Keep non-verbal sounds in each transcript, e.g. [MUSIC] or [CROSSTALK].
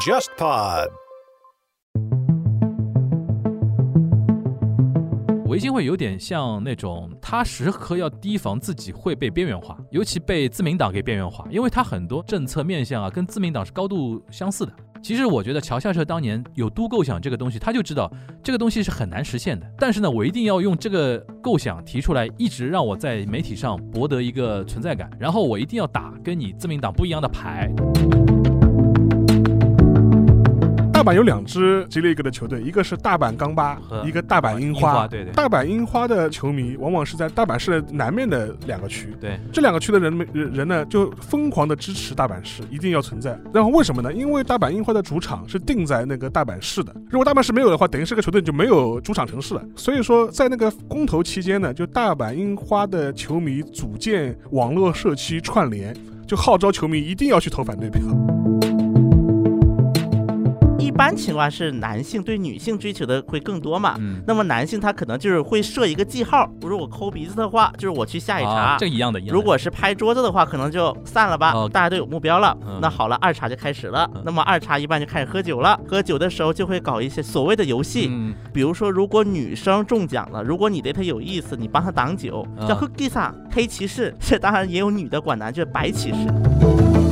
JustPod。维新会有点像那种，他时刻要提防自己会被边缘化，尤其被自民党给边缘化，因为他很多政策面向啊，跟自民党是高度相似的。其实我觉得桥下社当年有都构想这个东西，他就知道这个东西是很难实现的。但是呢，我一定要用这个构想提出来，一直让我在媒体上博得一个存在感，然后我一定要打跟你自民党不一样的牌。大阪有两支 J League 的球队，一个是大阪钢巴，一个大阪樱樱花。对对大阪樱花的球迷往往是在大阪市的南面的两个区，对，这两个区的人们人人呢，就疯狂的支持大阪市，一定要存在。然后为什么呢？因为大阪樱花的主场是定在那个大阪市的，如果大阪市没有的话，等于这个球队就没有主场城市了。所以说，在那个公投期间呢，就大阪樱花的球迷组建网络社区串联，就号召球迷一定要去投反对票。一般情况是男性对女性追求的会更多嘛。嗯，那么男性他可能就是会设一个记号，如果抠鼻子的话，就是我去下一茬。如果是拍桌子的话，可能就散了吧，哦大家都有目标了。嗯那好了，二茬就开始了。嗯那么二茬一般就开始喝酒了，喝酒的时候就会搞一些所谓的游戏，嗯，比如说如果女生中奖了，如果你对她有意思，你帮她挡酒，啊叫黑骑士。这当然也有女的管男，就是白骑士。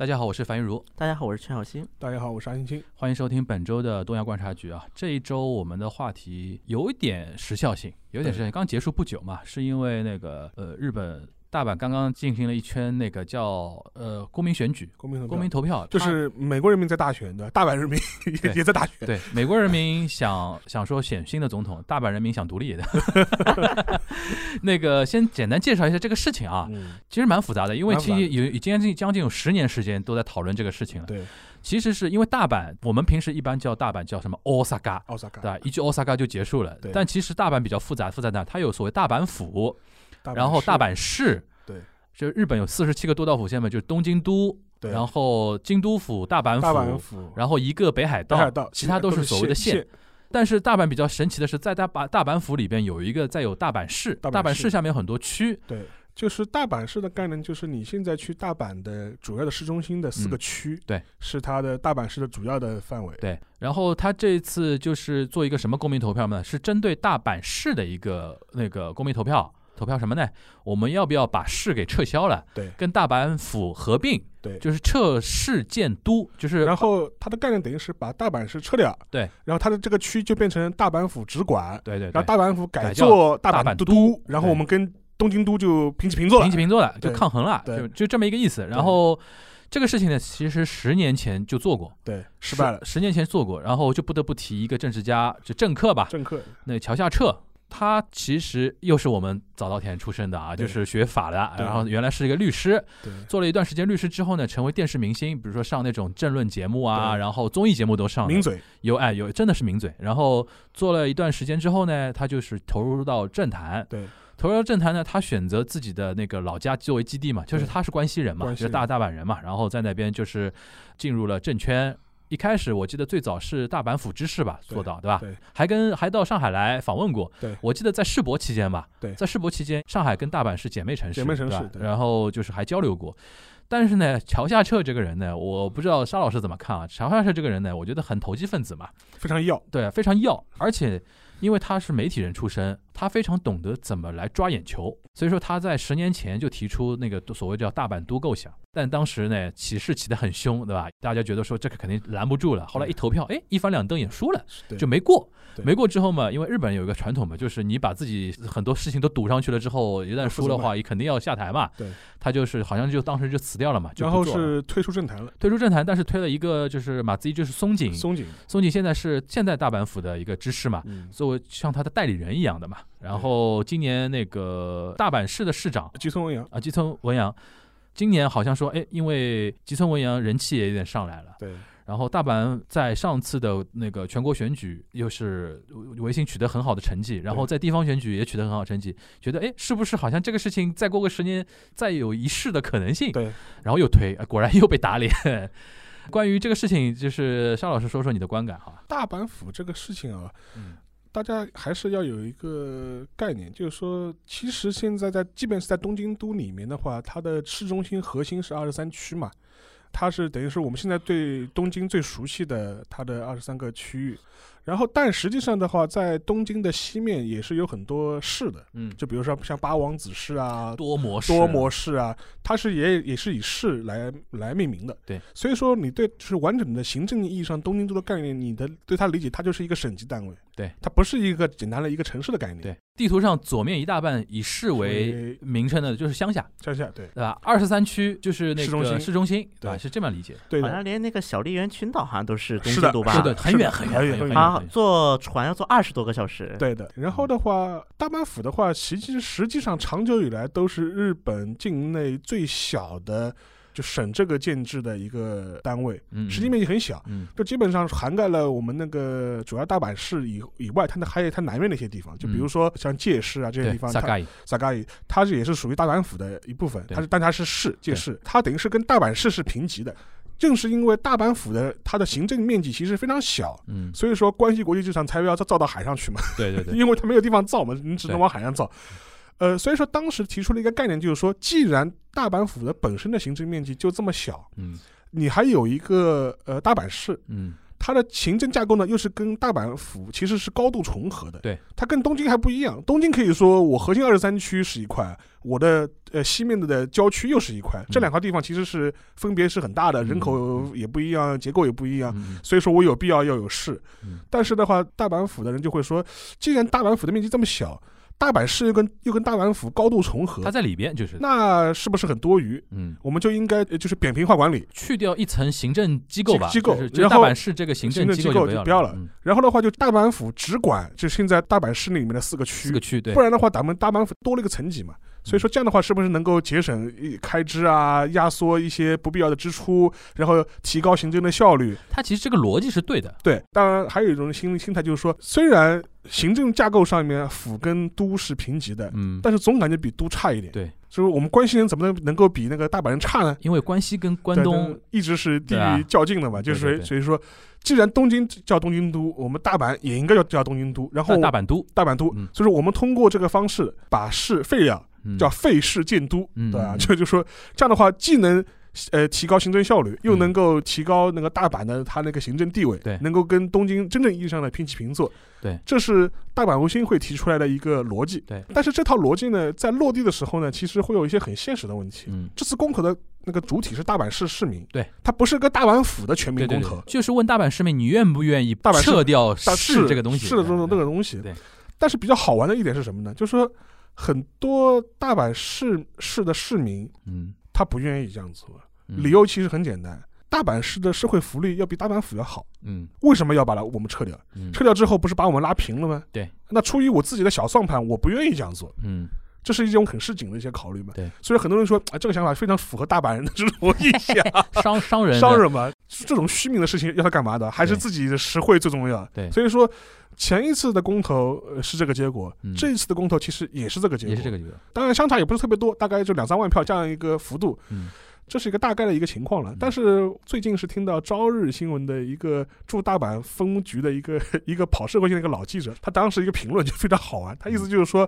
大家好，我是樊玉茹，大家好，我是陈小新。大家好，我是安青青。欢迎收听本周的东亚观察局啊。这一周我们的话题有一点时效性，有点时效性，刚结束不久嘛，是因为那个呃日本大阪刚刚进行了一圈那个叫呃公民选举、公民投票公民投票，就是美国人民在大选，对吧？大阪人民也 [LAUGHS] 也在大选。对美国人民想 [LAUGHS] 想说选新的总统，大阪人民想独立的。[LAUGHS] 那个先简单介绍一下这个事情啊，嗯，其实蛮复杂的，因为其实有已经将近将近有十年时间都在讨论这个事情了。对，其实是因为大阪，我们平时一般叫大阪叫什么 Osaka，对吧？一句 Osaka 就结束了对。但其实大阪比较复杂，复杂的它有所谓大阪府，然后大阪市，对，就日本有四十七个都道府县嘛，就是东京都，对，然后京都府、大阪大阪府，然后一个北海道，北海道，其他都是所谓的县。但是大阪比较神奇的是，在大阪大阪府里边有一个再有大阪市，大阪市。市下面有很多区，对，就是大阪市的概念，就是你现在去大阪的主要的市中心的四个嗯区，对，是它的大阪市的主要的范围。对，然后他这次就是做一个什么公民投票呢？是针对大阪市的一个那个公民投票，投票什么呢？我们要不要把市给撤销了，对。跟大阪府合并，对。就是撤市建都，就是然后它的概念等于是把大阪市撤掉，对，然后它的这个区就变成大阪府直管，对对对，然后大阪府改做大大阪都阪都，然后我们跟东京都就平起平坐。了平起。平坐了，就抗衡了，对。就就这么一个意思。然后这个事情呢，其实十年前就做过，对，失败了。十十年前做过，然后就不得不提一个政治家，就政客吧，政客。那桥下彻，他其实又是我们早稻田出身的啊，就是学法的，然后原来是一个律师，做了一段时间律师之后呢，成为电视明星，比如说上那种政论节目啊，然后综艺节目都上了，名嘴，有哎有真的是名嘴。然后做了一段时间之后呢，他就是投入到政坛，对。投入到政坛呢，他选择自己的那个老家作为基地嘛，就是他是关西人嘛，就是大大阪人嘛，然后在那边就是进入了政圈。一开始我记得最早是大阪府知事吧对做到，对吧？对还跟还到上海来访问过。对我记得在世博期间吧，对在世博期间，上海跟大阪是姐妹城市，姐妹城市对吧然后就是还交流过。但是呢，桥下彻这个人呢，我不知道沙老师怎么看啊？桥下彻这个人呢，我觉得很投机分子嘛，非常要。对，非常要，而且因为他是媒体人出身，他非常懂得怎么来抓眼球，所以说他在十年前就提出那个所谓叫大阪都构想，但当时呢起势起得很凶，对吧？大家觉得说这个肯定拦不住了，后来一投票，哎，一翻两瞪眼输了，就没过。没过之后嘛，因为日本有一个传统嘛，就是你把自己很多事情都赌上去了之后，一旦输的话，也肯定要下台嘛。对，他就是好像就当时就辞掉了嘛，就然后是退出政坛了，退出政坛，但是推了一个就是马自一，就是松井，松井，松井现在是现在大阪府的一个知事嘛，嗯，作为像他的代理人一样的嘛。然后今年那个大阪市的市长吉村文洋，啊，吉村文洋，今年好像说，哎，因为吉村文洋人气也有点上来了。对然后大阪在上次的那个全国选举又是维新取得很好的成绩，然后在地方选举也取得很好成绩，觉得哎，是不是好像这个事情再过个十年再有一试的可能性？对，然后又推，呃果然又被打脸。[LAUGHS] 关于这个事情，就是肖老师说说你的观感哈。大阪府这个事情啊，嗯大家还是要有一个概念，就是说，其实现在在，即便是在东京都里面的话，它的市中心核心是二十三区嘛，它是等于是我们现在对东京最熟悉的它的二十三个区域。然后，但实际上的话，在东京的西面也是有很多市的，嗯，就比如说像八王子市啊、多模式，多模式啊，它是也也是以市来来命名的。对，所以说你对就是完整的行政意义上东京都的概念，你的对它理解，它就是一个省级单位。对，它不是一个简单的一个城市的概念。对，地图上左面一大半以市为名称的，就是乡下，乡下对，对吧？二十三区就是那市中心，市中心，对，是这么理解。对，好像连那个小笠原群岛好像都是东京都吧？是的，很远很远很远。啊，坐船要坐二十多个小时。对的。然后的话，大阪府的话，其实实际上长久以来都是日本境内最小的。就省这个建制的一个单位，实际面积很小，就基本上涵盖了我们那个主要大阪市以以外，它那还有它南面的一些地方，就比如说像界市啊这些地方，萨嘎伊，萨嘎伊，它是也是属于大阪府的一部分，它是但它是市界市，它等于是跟大阪市是平级的。正是因为大阪府的它的行政面积其实非常小，嗯，所以说关西国际机场才要造到海上去嘛，对对对，[LAUGHS] 因为它没有地方造嘛，你只能往海上造。呃，所以说当时提出了一个概念，就是说，既然大阪府的本身的行政面积就这么小，嗯，你还有一个呃大阪市，嗯，它的行政架构呢又是跟大阪府其实是高度重合的，对，它跟东京还不一样。东京可以说我核心二十三区是一块，我的呃西面的郊区又是一块，这两块地方其实是分别是很大的，人口也不一样，结构也不一样，所以说我有必要要有市。但是的话，大阪府的人就会说，既然大阪府的面积这么小。大阪市又跟又跟大阪府高度重合，它在里边就是，那是不是很多余？嗯，我们就应该就是扁平化管理，去掉一层行政机构吧，机构，然后大阪市这个行政机构就不要了。然后的话，就大阪府只管就现在大阪市里面的四个区，四个区对，不然的话，咱们大阪府多了一个层级嘛。所以说这样的话，是不是能够节省开支啊，压缩一些不必要的支出，然后提高行政的效率？它其实这个逻辑是对的。对，当然还有一种心心态就是说，虽然行政架构上面府跟都是平级的，嗯，但是总感觉比都差一点。对，就是我们关西人怎么能能够比那个大阪人差呢？因为关西跟关东一直是地域较劲的嘛，就是所以说，既然东京叫东京都，我们大阪也应该要叫东京都，然后大阪都，大阪都，所以说我们通过这个方式把市废掉。叫废市建都，对吧？就就说这样的话，既能呃提高行政效率，又能够提高那个大阪的它那个行政地位，对，能够跟东京真正意义上的平起平坐，对，这是大阪维新会提出来的一个逻辑，对。但是这套逻辑呢，在落地的时候呢，其实会有一些很现实的问题。嗯，这次公投的那个主体是大阪市市民，对，它不是个大阪府的全民公投，就是问大阪市民你愿不愿意撤掉市这个东西，市的这种那个东西。对。但是比较好玩的一点是什么呢？就是说。很多大阪市市的市民，嗯，他不愿意这样做，理由其实很简单，大阪市的社会福利要比大阪府要好，嗯，为什么要把它我们撤掉？撤掉之后不是把我们拉平了吗？对，那出于我自己的小算盘，我不愿意这样做，嗯，这是一种很市井的一些考虑嘛，对，所以很多人说，啊，这个想法非常符合大阪人的 [LAUGHS] 这种意向，[LAUGHS] 商商人商人嘛，这种虚名的事情要他干嘛的？还是自己的实惠最重要？对，所以说。前一次的公投是这个结果，这一次的公投其实也是这个结果，也是这个结果。当然相差也不是特别多，大概就两三万票这样一个幅度，嗯，这是一个大概的一个情况了。但是最近是听到朝日新闻的一个驻大阪分局的一个 [LAUGHS] 一个跑社会性的一个老记者，他当时一个评论就非常好玩，他意思就是说，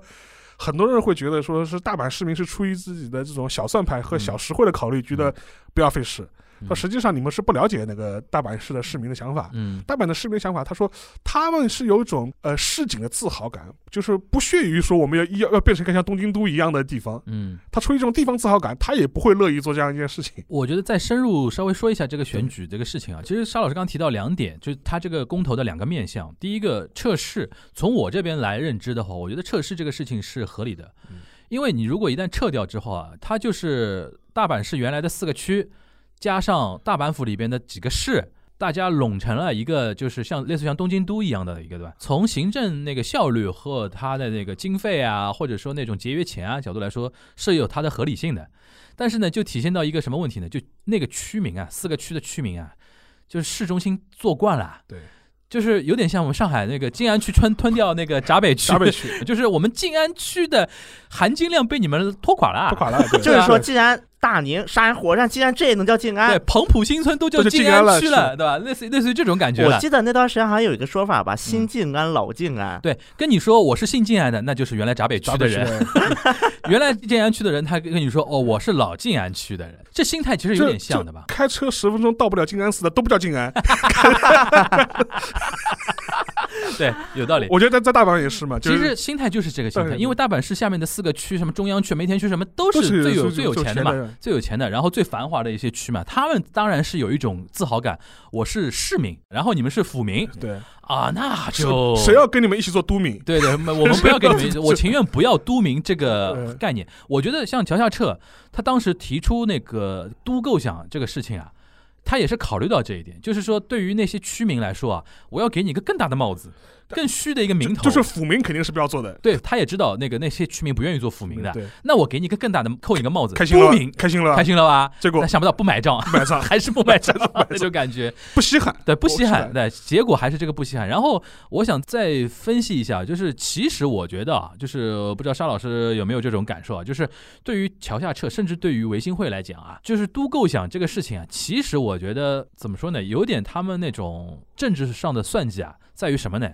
很多人会觉得说是大阪市民是出于自己的这种小算盘和小实惠的考虑，觉得不要费事。说实际上你们是不了解那个大阪市的市民的想法。嗯，大阪的市民想法，他说他们是有一种呃市井的自豪感，就是不屑于说我们要要要变成一个像东京都一样的地方。嗯，他出于这种地方自豪感，他也不会乐意做这样一件事情。我觉得再深入稍微说一下这个选举这个事情啊，其实沙老师刚提到两点，就是他这个公投的两个面向。第一个测试，从我这边来认知的话，我觉得测试这个事情是合理的，因为你如果一旦撤掉之后啊，它就是大阪市原来的四个区。加上大阪府里边的几个市，大家拢成了一个，就是像类似像东京都一样的一个，对吧？从行政那个效率和它的那个经费啊，或者说那种节约钱啊角度来说，是有它的合理性的。但是呢，就体现到一个什么问题呢？就那个区名啊，四个区的区名啊，就是市中心做惯了，对。就是有点像我们上海那个静安区吞吞掉那个闸北区，闸北区 [LAUGHS] 就是我们静安区的含金量被你们拖垮了，拖垮了。就是说，既然大宁、杀人、火山，竟然这也能叫静安对，彭浦新村都叫静静安区了，对吧？类似于类似于这种感觉。我记得那段时间好像有一个说法吧，新静安、老静安。对，跟你说我是姓静安的，那就是原来闸北区的人。[LAUGHS] 原来静安区的人，他跟你说哦，我是老静安区的人，这心态其实有点像的吧？开车十分钟到不了静安寺的都不叫静安，[LAUGHS] [LAUGHS] 对，有道理。我觉得在在大阪也是嘛，就是其实心态就是这个心态，因为大阪市下面的四个区，什么中央区、梅田区什么，都都是是最有是最有钱的嘛，最有钱的，然后最繁华的一些区嘛，他们当然是有一种自豪感，我是市民，然后你们是府民对，啊，那就谁要跟你们一起做都民？对对，我们不要跟你们，我情愿不要都民这个 [LAUGHS] 嗯概念。我觉得像桥下彻，他当时提出那个都构想这个事情啊，他也是考虑到这一点，就是说对于那些区民来说啊，我要给你一个更大的帽子，更虚的一个名头。就是府民肯定是不要做的，对，他也知道那个那些区民不愿意做府民的，对，那我给你一个更大的扣你一个帽子，开心了开心了吧，开心了吧？结果但想不到不买账，不买账，[LAUGHS] 还是不买账 [LAUGHS] 不买账那种感觉。不稀罕，对，不稀罕，对，结果还是这个不稀罕。然后我想再分析一下，就是其实我觉得啊，就是不知道沙老师有没有这种感受啊，就是对于桥下彻，甚至对于维新会来讲啊，就是都构想这个事情啊，其实我觉得怎么说呢，有点他们那种政治上的算计啊，在于什么呢？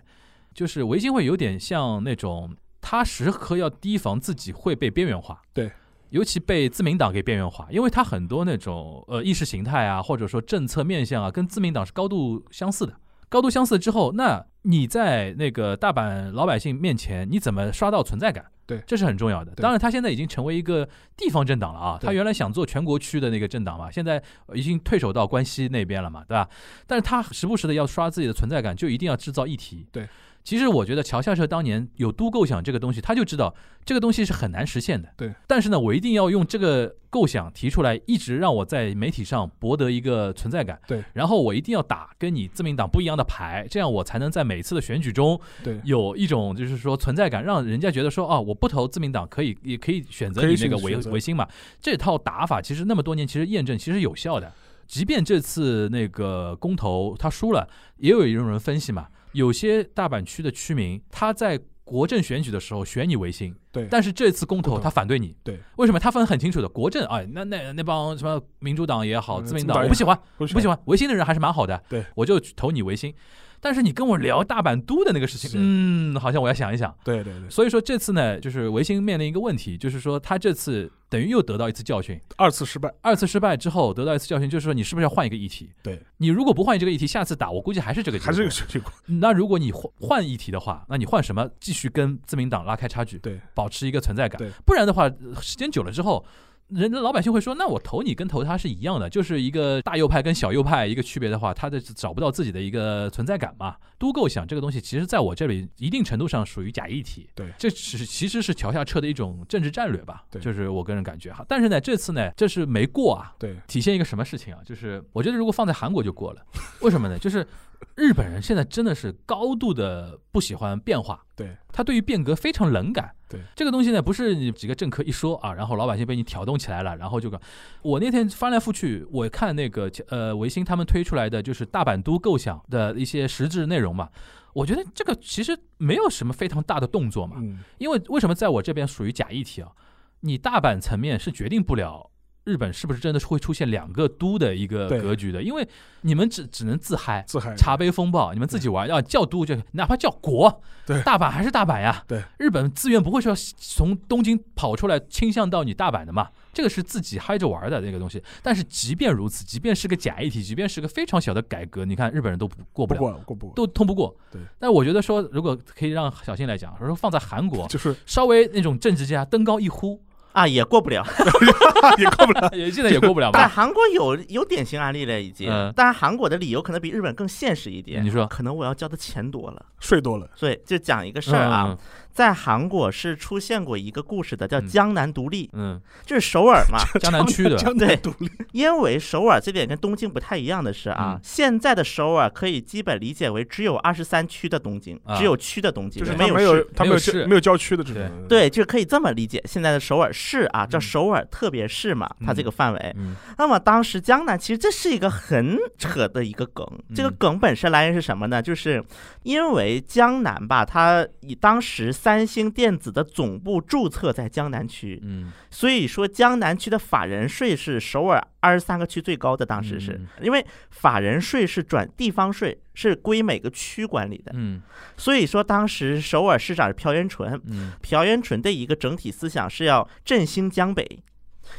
就是维新会有点像那种他时刻要提防自己会被边缘化，对。尤其被自民党给边缘化，因为他很多那种呃意识形态啊，或者说政策面向啊，跟自民党是高度相似的。高度相似之后，那你在那个大阪老百姓面前，你怎么刷到存在感？对这是很重要的。当然，他现在已经成为一个地方政党了啊。他原来想做全国区的那个政党嘛，现在已经退守到关西那边了嘛，对吧？但是他时不时的要刷自己的存在感，就一定要制造议题。对。其实我觉得桥下社当年有都构想这个东西，他就知道这个东西是很难实现的。对。但是呢，我一定要用这个构想提出来，一直让我在媒体上博得一个存在感。对。然后我一定要打跟你自民党不一样的牌，这样我才能在每次的选举中对，有一种就是说存在感，让人家觉得说哦，我不投自民党可以，也可以选择你那个维维新嘛。这套打法其实那么多年其实验证其实有效的，即便这次那个公投他输了，也有一种人分析嘛，有些大阪区的区民他在。国政选举的时候选你维新，对但是这次公投他反对你，对，为什么？他分很清楚的，国政哎，那那那帮什么民主党也好，嗯自民党我不喜欢，不不喜欢维新的人还是蛮好的，对，我就投你维新。但是你跟我聊大阪都的那个事情，嗯，好像我要想一想。对对对，所以说这次呢，就是维新面临一个问题，就是说他这次等于又得到一次教训，二次失败，二次失败之后得到一次教训，就是说你是不是要换一个议题？对，你如果不换这个议题，下次打我估计还是这个。还是这个结果，那如果你换换议题的话，那你换什么？继续跟自民党拉开差距，对保持一个存在感对。不然的话，呃时间久了之后，人的老百姓会说，那我投你跟投他是一样的，就是一个大右派跟小右派一个区别的话，他的找不到自己的一个存在感嘛。都构想这个东西，其实在我这里一定程度上属于假议题。对这是其实是桥下彻的一种政治战略吧。对就是我个人感觉哈。但是呢，这次呢，这是没过啊。对体现一个什么事情啊？就是我觉得如果放在韩国就过了，为什么呢？就是 [LAUGHS] 日本人现在真的是高度的不喜欢变化，对他对于变革非常冷感。对这个东西呢，不是你几个政客一说啊，然后老百姓被你挑动起来了，然后就搞。我那天翻来覆去，我看那个呃维新他们推出来的就是大阪都构想的一些实质内容嘛，我觉得这个其实没有什么非常大的动作嘛，嗯，因为为什么在我这边属于假议题啊？你大阪层面是决定不了日本是不是真的是会出现两个都的一个格局的，因为你们只只能自嗨。自嗨，茶杯风暴，你们自己玩，要叫都就哪怕叫国，对大阪还是大阪呀。对，日本资源不会说从东京跑出来倾向到你大阪的嘛，这个是自己嗨着玩的那个东西。但是即便如此，即便是个假议题，即便是个非常小的改革，你看日本人都不过不不了，过过不过，都通不过。对，但我觉得说，如果可以让小新来讲，说放在韩国，就是稍微那种政治家登高一呼，啊，也过不了。[LAUGHS] 也过不了，也现在也过不了但吧？韩国有有典型案例了，已经嗯。当然，韩国的理由可能比日本更现实一点。你说可能我要交的钱多了。税多了，所以就讲一个事儿啊，嗯在韩国是出现过一个故事的，叫嗯江南独立，嗯，就是首尔嘛。江南区的 [LAUGHS] 江南独立，因为首尔这点跟东京不太一样的是啊，嗯现在的首尔可以基本理解为只有二十三区的东京，啊只有区的东京，就是没有没有没有没有郊区的这种，对对，就可以这么理解。现在的首尔市市啊，叫嗯。首尔特别市嘛，它这个范围。嗯。那么当时江南其实这是一个很扯的一个梗，这个嗯梗本身来源是什么呢？就是因为江南吧，它以当时三星电子的总部注册在江南区，嗯。所以说江南区的法人税是首尔二十三个区最高的，当时是嗯。因为法人税是转地方税，是归每个区管理的，嗯。所以说当时首尔市长是朴元淳，嗯。朴元淳的一个整体思想是要振兴江北，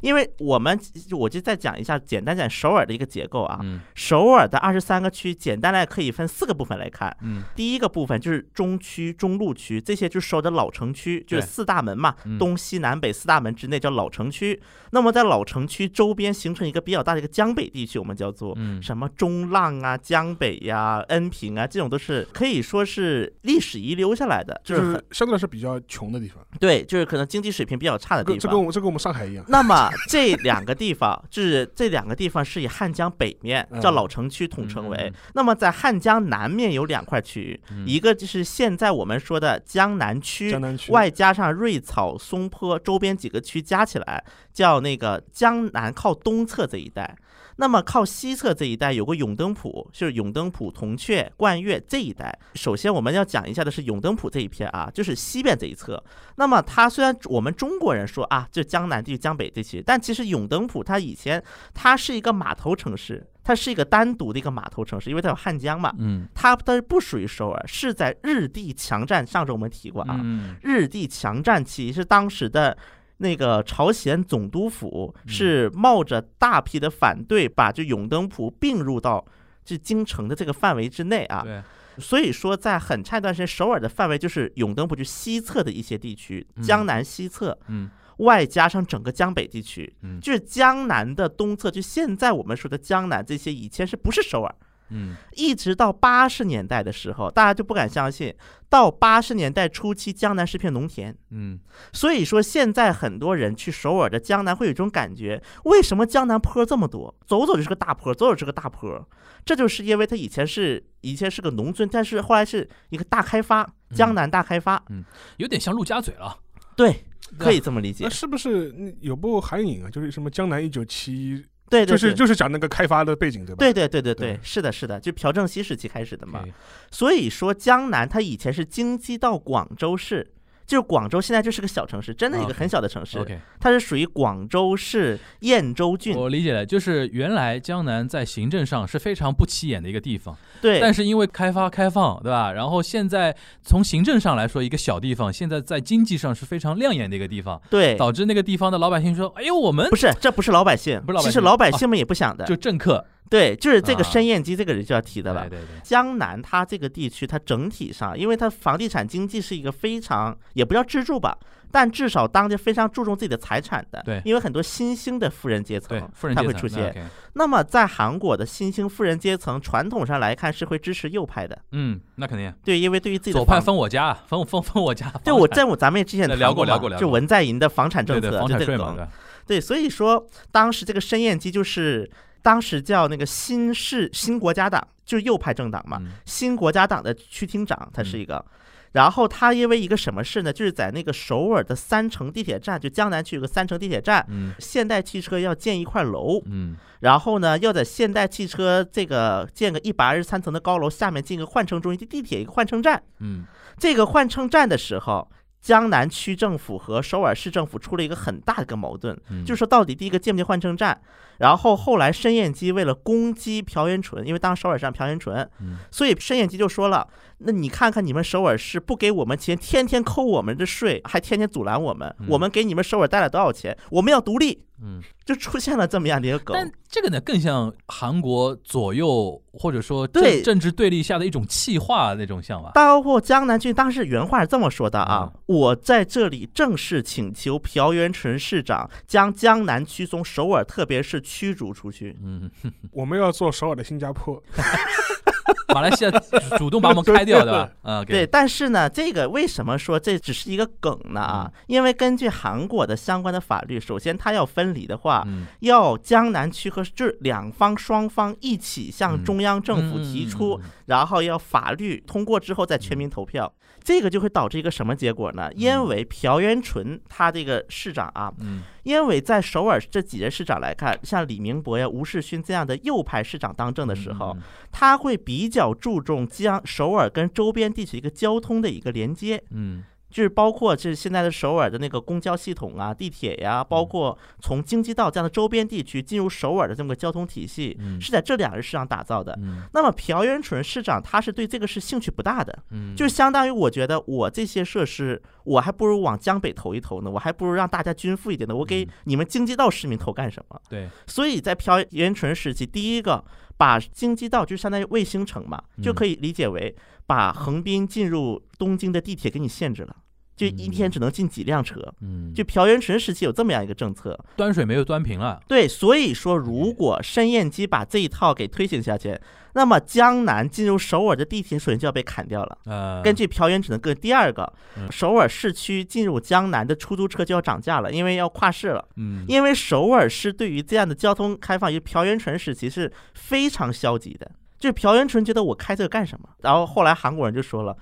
因为我们我就再讲一下，简单讲首尔的一个结构啊。嗯首尔的二十三个区，简单来可以分四个部分来看。嗯第一个部分就是中区、中路区，这些就是首尔的老城区，就是四大门嘛，嗯东西南北四大门之内叫老城区。那么在老城区周边形成一个比较大的一个江北地区，我们叫做嗯什么中浪啊、江北呀、恩平啊，这种都是可以说是历史遗留下来的，就就是相对来说比较穷的地方，对，就是可能经济水平比较差的地方这跟。我们这跟我们上海一样。那么这两个地方，就是这两个地方是以汉江北面叫嗯老城区统称为。那么在汉江南面有两块区域，嗯一个就是现在我们说的江南区江，南区外加上瑞草、松坡周边几个区加起来，叫那个江南靠东侧这一带。那么靠西侧这一带有个永登浦，就是永登浦、铜雀、冠岳这一带。首先我们要讲一下的是永登浦这一片啊，就是西边这一侧。那么它虽然我们中国人说啊，就江南地区、江北地区，但其实永登浦它以前它是一个码头城市，它是一个单独的一个码头城市，因为它有汉江嘛。嗯它它不属于首尔，是在日帝强占。上周我们提过啊，嗯日帝强占期是当时的那个朝鲜总督府嗯是冒着大批的反对，把这永登浦并入到这京城的这个范围之内啊。对所以说，在很长一段时间，首尔的范围就是永登浦就西侧的一些地区，嗯江南西侧，嗯外加上整个江北地区，嗯就是江南的东侧，就现在我们说的江南这些，以前是不是首尔？嗯一直到八十年代的时候，大家就不敢相信，到八十年代初期，江南是片农田。嗯所以说，现在很多人去首尔的江南会有一种感觉：为什么江南坡这么多？走走就是个大坡，走走是个大坡。这就是因为它以前是以前是个农村，但是后来是一个大开发，江南大开发。嗯有点像陆家嘴了。对，可以这么理解那。是不是嗯有部韩影啊？就是什么《江南一九七对》，对就是对。就是讲那个开发的背景，对吧？对对对对对对，是的，是的，就朴正熙时期开始的嘛。所以说，江南它以前是京畿到广州市，就是广州现在就是个小城市，真的一个很小的城市。OK，它是属于广州市燕州郡。我理解了，就是原来江南在行政上是非常不起眼的一个地方，对，但是因为开发开放，对吧？然后现在从行政上来说，一个小地方，现在在经济上是非常亮眼的一个地方，对，导致那个地方的老百姓说：“哎呦，我们不是，这不是老百姓，不是老百姓其实老百姓们也不想的。就政客，对，就是这个啊申燕基这个人就要提的了。对对对，江南它这个地区，它整体上，因为它房地产经济是一个非常也不叫支柱吧，但至少当地非常注重自己的财产的。对因为很多新兴的富人阶对层，富人阶层那它会出现。那么在韩国的新兴富人阶层，传统上来看是会支持右派的。嗯，那肯定，对，因为对于自己的左派房分我家，分分分我家，对，我在我咱们也之前 [LAUGHS] 聊过聊过聊过就文在寅的房产政策，对对房就这个产税嘛，对吧对，所以说当时这个申燕基就是当时叫那个新市新国家党，就是右派政党嘛，嗯新国家党的区厅长，他是一个。然后他因为一个什么事呢？就是在那个首尔的三城地铁站，就江南区有个三城地铁站，嗯现代汽车要建一块楼，嗯然后呢，要在现代汽车这个建个一百二十三层的高楼下面建一个换乘中心地铁一个换乘站。嗯这个换乘站的时候，江南区政府和首尔市政府出了一个很大的一个矛盾，嗯，就是说到底第一个建不建换乘站，然后后来申燕基为了攻击朴元淳，因为当时首尔上朴元淳，嗯所以申燕基就说了，那你看看你们首尔市不给我们钱，天天扣我们的税，还天天阻拦我们，嗯我们给你们首尔带来多少钱？我们要独立，嗯，就出现了这么样的一个梗。但这个呢，更像韩国左右或者说对政政治对立下的一种气化那种想法。包括江南区当时原话是这么说的啊，嗯我在这里正式请求朴元淳市长将江南区从首尔特别市驱逐出去。嗯，[LAUGHS] 我们要做首尔的新加坡，[LAUGHS] [LAUGHS] 马来西亚主动把我们开掉，对吧？啊，对，但是呢，这个为什么说这只是一个梗呢？啊，因为根据韩国的相关的法律，首先它要分离的话，嗯。要江南区和这两方双方一起向中央政府提出，嗯嗯嗯然后要法律通过之后再全民投票，这个就会导致一个什么结果呢？因为朴元淳他这个市长啊，嗯。因为在首尔这几任市长来看，像李明博呀、吴世勋这样的右派市长当政的时候，嗯。他会比较注重将首尔跟周边地区一个交通的一个连接，嗯。就是包括这现在的首尔的那个公交系统啊、地铁呀，包括从京畿道这样的周边地区进入首尔的这么个交通体系，嗯。是在这两个市场打造的。嗯。那么朴元淳市长他是对这个是兴趣不大的，嗯，就是相当于我觉得我这些设施，我还不如往江北投一投呢，我还不如让大家均富一点呢，我给嗯。你们京畿道市民投干什么？对，所以在朴元淳时期，第一个把京畿道就相当于卫星城嘛，就嗯。可以理解为把横滨进入东京的地铁给你限制了，就一天只能进几辆车。嗯，就朴元淳时期有这么样一个政策，端水没有端平了，对，所以说如果申燕基把这一套给推行下去，那么江南进入首尔的地铁首先就要被砍掉了。呃，根据朴元淳的个第二个嗯，首尔市区进入江南的出租车就要涨价了，因为要跨市了。嗯因为首尔市对于这样的交通开放，于朴元淳时期是非常消极的。就是朴元淳觉得我开这个干什么？然后后来韩国人就说了，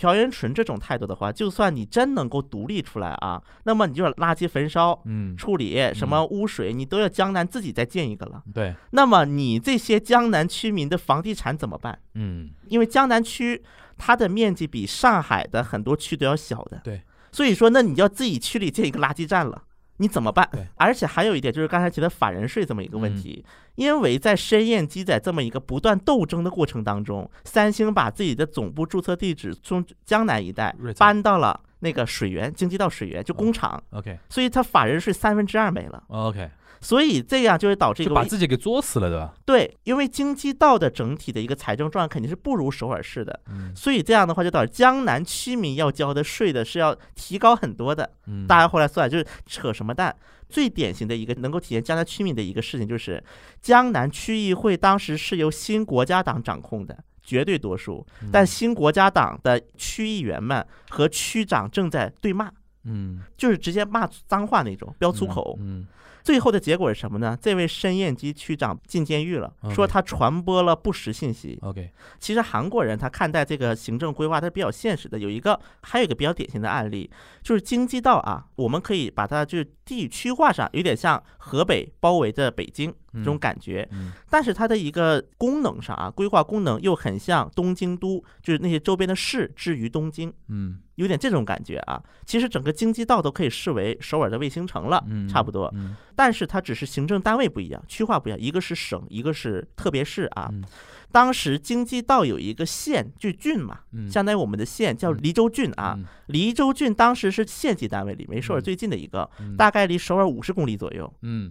朴元淳这种态度的话，就算你真能够独立出来啊，那么你就要垃圾焚烧。嗯处理什么污水，你都要江南自己再建一个了。对，那么你这些江南区民的房地产怎么办？嗯因为江南区它的面积比上海的很多区都要小的，对，所以说那你要自己区里建一个垃圾站了。你怎么办？而且还有一点就是刚才提的法人税这么一个问嗯。题，因为在深燕基在这么一个不断斗争的过程当中，三星把自己的总部注册地址从江南一带搬到了那个水源经济道水源，就工厂，，OK。所以它法人税三分之二没了，OK，所以这样就会导致一个把自己给作死了，对吧？对，因为京畿道的整体的一个财政状况肯定是不如首尔市的，嗯所以这样的话就导致江南区民要交的税的是要提高很多的。嗯，大家后来算就是扯什么蛋？最典型的一个能够体现江南区民的一个事情，就是江南区议会当时是由新国家党掌控的。绝对多数，嗯但新国家党的区议员们和区长正在对骂，嗯就是直接骂脏话那种，飙粗口。嗯最后的结果是什么呢？这位申燕基区长进监狱了，说他传播了不实信息。，OK，其实韩国人他看待这个行政规划，他是比较现实的。有一个，还有一个比较典型的案例，就是京畿道啊，我们可以把它就是地区划上，有点像河北包围着北京这种感觉。嗯但是它的一个功能上啊，规划功能又很像东京都，就是那些周边的市置于东京，嗯有点这种感觉啊。其实整个京畿道都可以视为首尔的卫星城了，嗯，差不多。嗯但是它只是行政单位不一样，区划不一样，一个是省，一个是特别市啊。嗯当时京畿道有一个县，就郡嘛，嗯，相当于我们的县叫嗯黎州郡啊。嗯黎州郡当时是县级单位里离首尔嗯最近的一个，嗯大概离首尔五十公里左右。嗯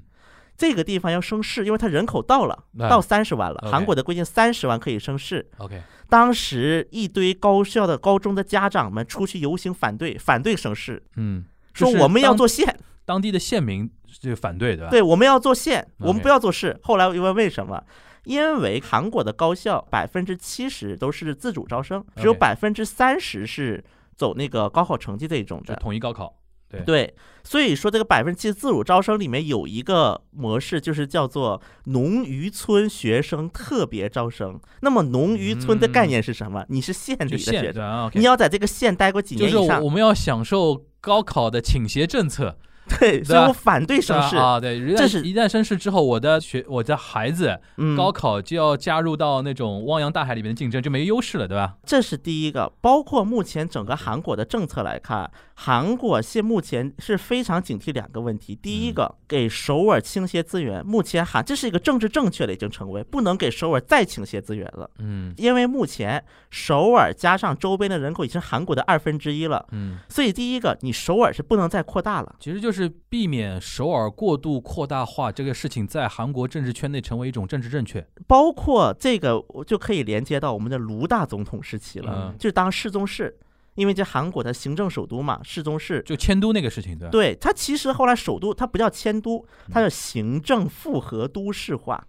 这个地方要升市，因为它人口到了，哎到三十万了。韩国的规定三十万可以升市。OK，当时一堆高校的高中的家长们出去游行反对，反对升市，嗯，说我们要做县，当地的县民就反对，对吧？对，我们要做县，我们不要做市。后来我又问为什么？因为韩国的高校百分之七十都是自主招生，只有百分之三十是走那个高考成绩这一种就的。统一高考，对对，所以说这个百分之七自主招生里面有一个模式，就是叫做农渔村学生特别招生。那么农渔村的概念是什么？你是县里的学生，你要在这个县待过几就是年以上。我们要享受高考的倾斜政策，[LAUGHS] 对，所以我反对升市。啊，对，一这是旦一旦升市之后，我的学我的孩子嗯，高考就要加入到那种汪洋大海里面的竞争，就没优势了，对吧？这是第一个，包括目前整个韩国的政策来看，韩国现目前是非常警惕两个问题。第一个，给首尔倾斜资源，目前韩这是一个政治正确的，已经成为不能给首尔再倾斜资源了，嗯因为目前首尔加上周边的人口已经是韩国的二分之一了，嗯，所以第一个，你首尔是不能再扩大了。其实就是避免首尔过度扩大化这个事情在韩国政治圈内成为一种政治正确。包括这个，我就可以连接到我们的卢大总统时期了，嗯就是当世宗室，因为这韩国的行政首都嘛，世宗市就迁都那个事情，对吧？对，它其实后来首都它不叫迁都，它嗯叫行政复合都市化。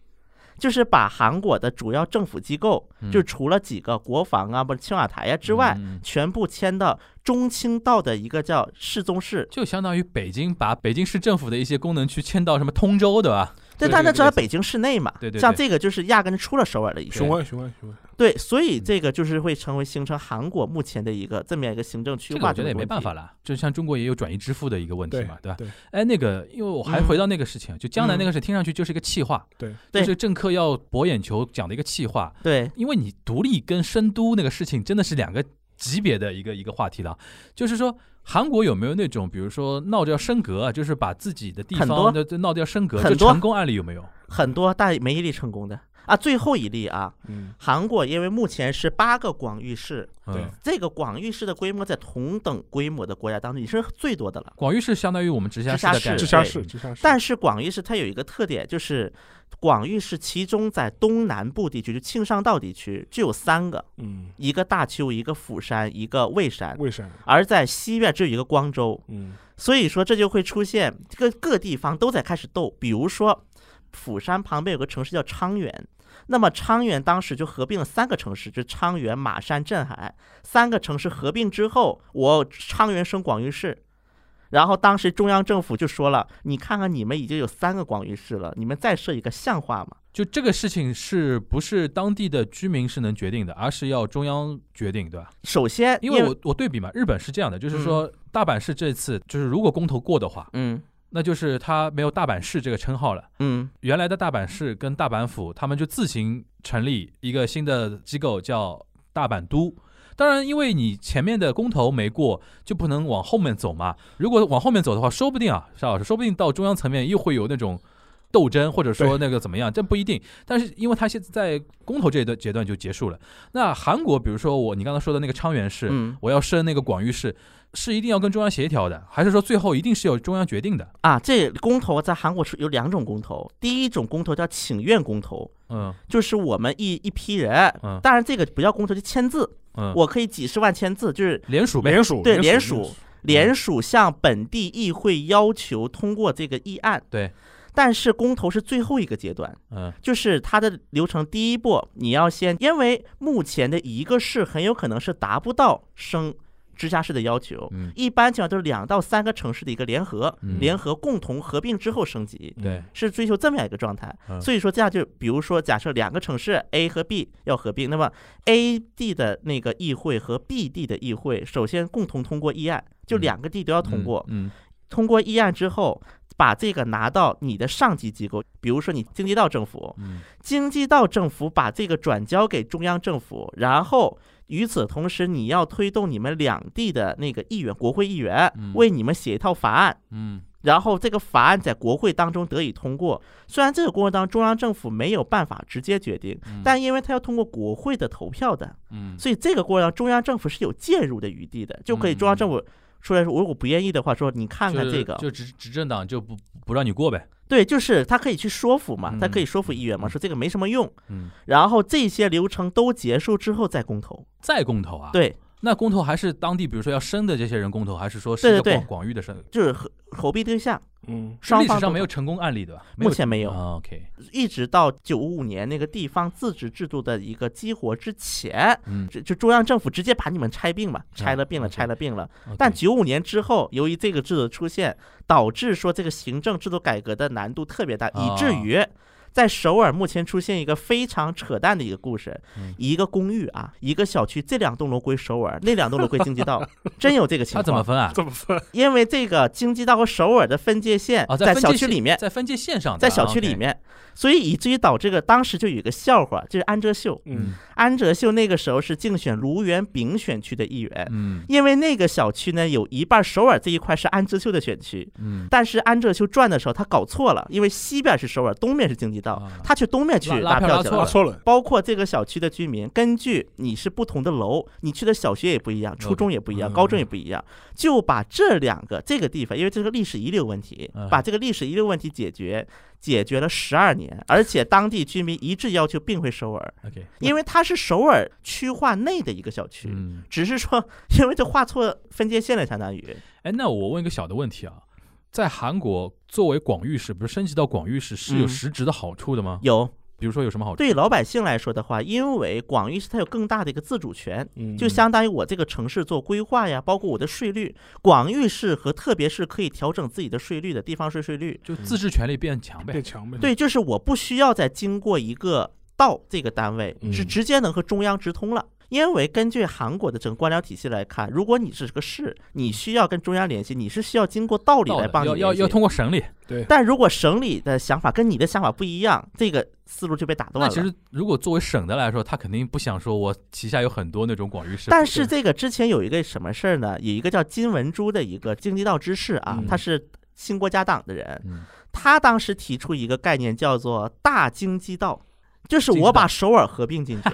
就是把韩国的主要政府机构，嗯就除了几个国防啊，不是青瓦台呀、之外，嗯全部迁到中青道的一个叫世宗市。就相当于北京把北京市政府的一些功能区迁到什么通州，对吧？但对大家知道北京市内嘛，对对对。像这个就是压根出了首尔的一个，雄安雄安雄安，对，所以这个就是会成为形成韩国目前的一个这么样一个行政区划这个我觉得也没办法了。就像中国也有转移支付的一个问题嘛，对吧？对。哎，那个，因为我还嗯回到那个事情，就江南那个事，听上去就是一个气话，对，对。就是政客要博眼球讲的一个气话，对，因为你独立跟深都那个事情真的是两个级别的一个一个话题了。就是说，韩国有没有那种，比如说闹着要升格啊，就是把自己的地方闹着要升格，就成功案例有没有？很多但没一例成功的啊。最后一例啊，嗯，韩国因为目前是八个广域市，嗯。对，这个广域市的规模在同等规模的国家当中也是最多的了。广域市相当于我们直辖市直辖市。直辖市，但是广域市它有一个特点，就是广域市其中在东南部地区，就庆尚道地区，只有三个，嗯，一个大邱，一个釜山，一个蔚山，蔚山，而在西边只有一个光州。嗯。所以说这就会出现这个各地方都在开始斗，比如说釜山旁边有个城市叫昌原。那么昌原当时就合并了三个城市，就是昌原、马山、镇海三个城市合并之后，我昌原升广域市，然后当时中央政府就说了，你看看你们已经有三个广域市了，你们再设一个像话吗？就这个事情是不是当地的居民是能决定的，而是要中央决定，对吧？首先，因为我我对比嘛，日本是这样的，就是说大阪市这次就是如果公投过的话，嗯那就是他没有大阪市这个称号了。嗯原来的大阪市跟大阪府，他们就自行成立一个新的机构，叫大阪都。当然，因为你前面的公投没过，就不能往后面走嘛。如果往后面走的话，说不定啊，邵老师，说不定到中央层面又会有那种斗争，或者说那个怎么样，这不一定。但是，因为他现在在公投这一段阶段就结束了。那韩国，比如说我你刚才说的那个昌原市，嗯我要升那个广域市，是一定要跟中央协调的，还是说最后一定是由中央决定的？啊，这公投在韩国是有两种公投，第一种公投叫请愿公投，嗯就是我们一一批人，嗯当然这个不叫公投，就签字，嗯，我可以几十万签字，就是联署呗。联署对联署联署向本地议会要求通过这个议案。对，但是公投是最后一个阶段，嗯就是它的流程第一步，你要先，因为目前的一个市很有可能是达不到升直辖市的要求，嗯，一般情况都是两到三个城市的一个联合，嗯。联合共同合并之后升级。对，是追求这么样一个状态，嗯。所以说这样就比如说，假设两个城市 A 和 B 要合并，那么 A 地的那个议会和 B 地的议会首先共同通过议案，就嗯两个地都要通过。嗯通过议案之后，把这个拿到你的上级机构，比如说你经济道政府，嗯。京畿道政府把这个转交给中央政府，然后与此同时，你要推动你们两地的那个议员、国会议员嗯为你们写一套法案。嗯然后这个法案在国会当中得以通过。虽然这个过程当中中央政府没有办法直接决定，嗯但因为它要通过国会的投票的，嗯所以这个过程当中中央政府是有介入的余地的，就可以中央政府出来说，如果不愿意的话，说你看看这个，就执执政党就不不让你过呗。对，就是他可以去说服嘛，嗯他可以说服议员嘛，说这个没什么用。嗯，然后这些流程都结束之后再公投，再公投啊？，对，那公投还是当地比如说要升的这些人公投，还是说是对对对广广域的升？就是合投币对象，嗯。双方都历史上没有成功案例对吧？目前没有。啊 OK，一直到九五年那个地方自治制度的一个激活之前，嗯，就就中央政府直接把你们拆并嘛，拆了并了拆了并了。但九五年之后，由于这个制度的出现，导致说这个行政制度改革的难度特别大，以至哦于在首尔目前出现一个非常扯淡的一个故事嗯，一个公寓啊，一个小区，这两栋楼归首尔，那两栋楼归京畿道，[LAUGHS] 真有这个情况。他怎么分啊？怎么分，因为这个京畿道和首尔的分界线啊，在小区里面，在分界线上，在小区里面，所以以至于导致个当时就有一个笑话，就是安哲秀。嗯。安哲秀那个时候是竞选卢园丙选区的议员，嗯。因为那个小区呢有一半首尔这一块是安哲秀的选区，嗯，但是安哲秀转的时候他搞错了，因为西边是首尔，东面是京畿道啊，他去东面去拉票去了包括这个小区的居民，根据你是不同的楼，你去的小学也不一样，初中也不一样，嗯。高中也不一样，就把这两个这个地方，因为这是历史遗留问题嗯，把这个历史遗留问题解决，解决了十二年，而且当地居民一致要求并回首尔。因为它是首尔区划内的一个小区，嗯，只是说因为这划错分界线了，相当于。哎，那我问一个小的问题啊，在韩国作为广域市，不是升级到广域市是有嗯实质的好处的吗？有比如说有什么好处？对老百姓来说的话，因为广域市它有更大的一个自主权，嗯就相当于我这个城市做规划呀，包括我的税率，广域市和特别市可以调整自己的税率的地方税税率。就自治权力变强呗变。强呗。对，就是我不需要再经过一个道这个单位，是嗯直接能和中央直通了。因为根据韩国的整个官僚体系来看，如果你是个市，你需要跟中央联系，你是需要经过道理来帮你要要要通过省里。对，但如果省里的想法跟你的想法不一样，这个思路就被打断了。那其实如果作为省的来说，他肯定不想说我旗下有很多那种广域市。但是这个之前有一个什么事儿呢？有一个叫金文珠的一个京畿道知事啊嗯，他是新国家党的人，嗯，他当时提出一个概念叫做大京畿道。就是我把首尔合并进去，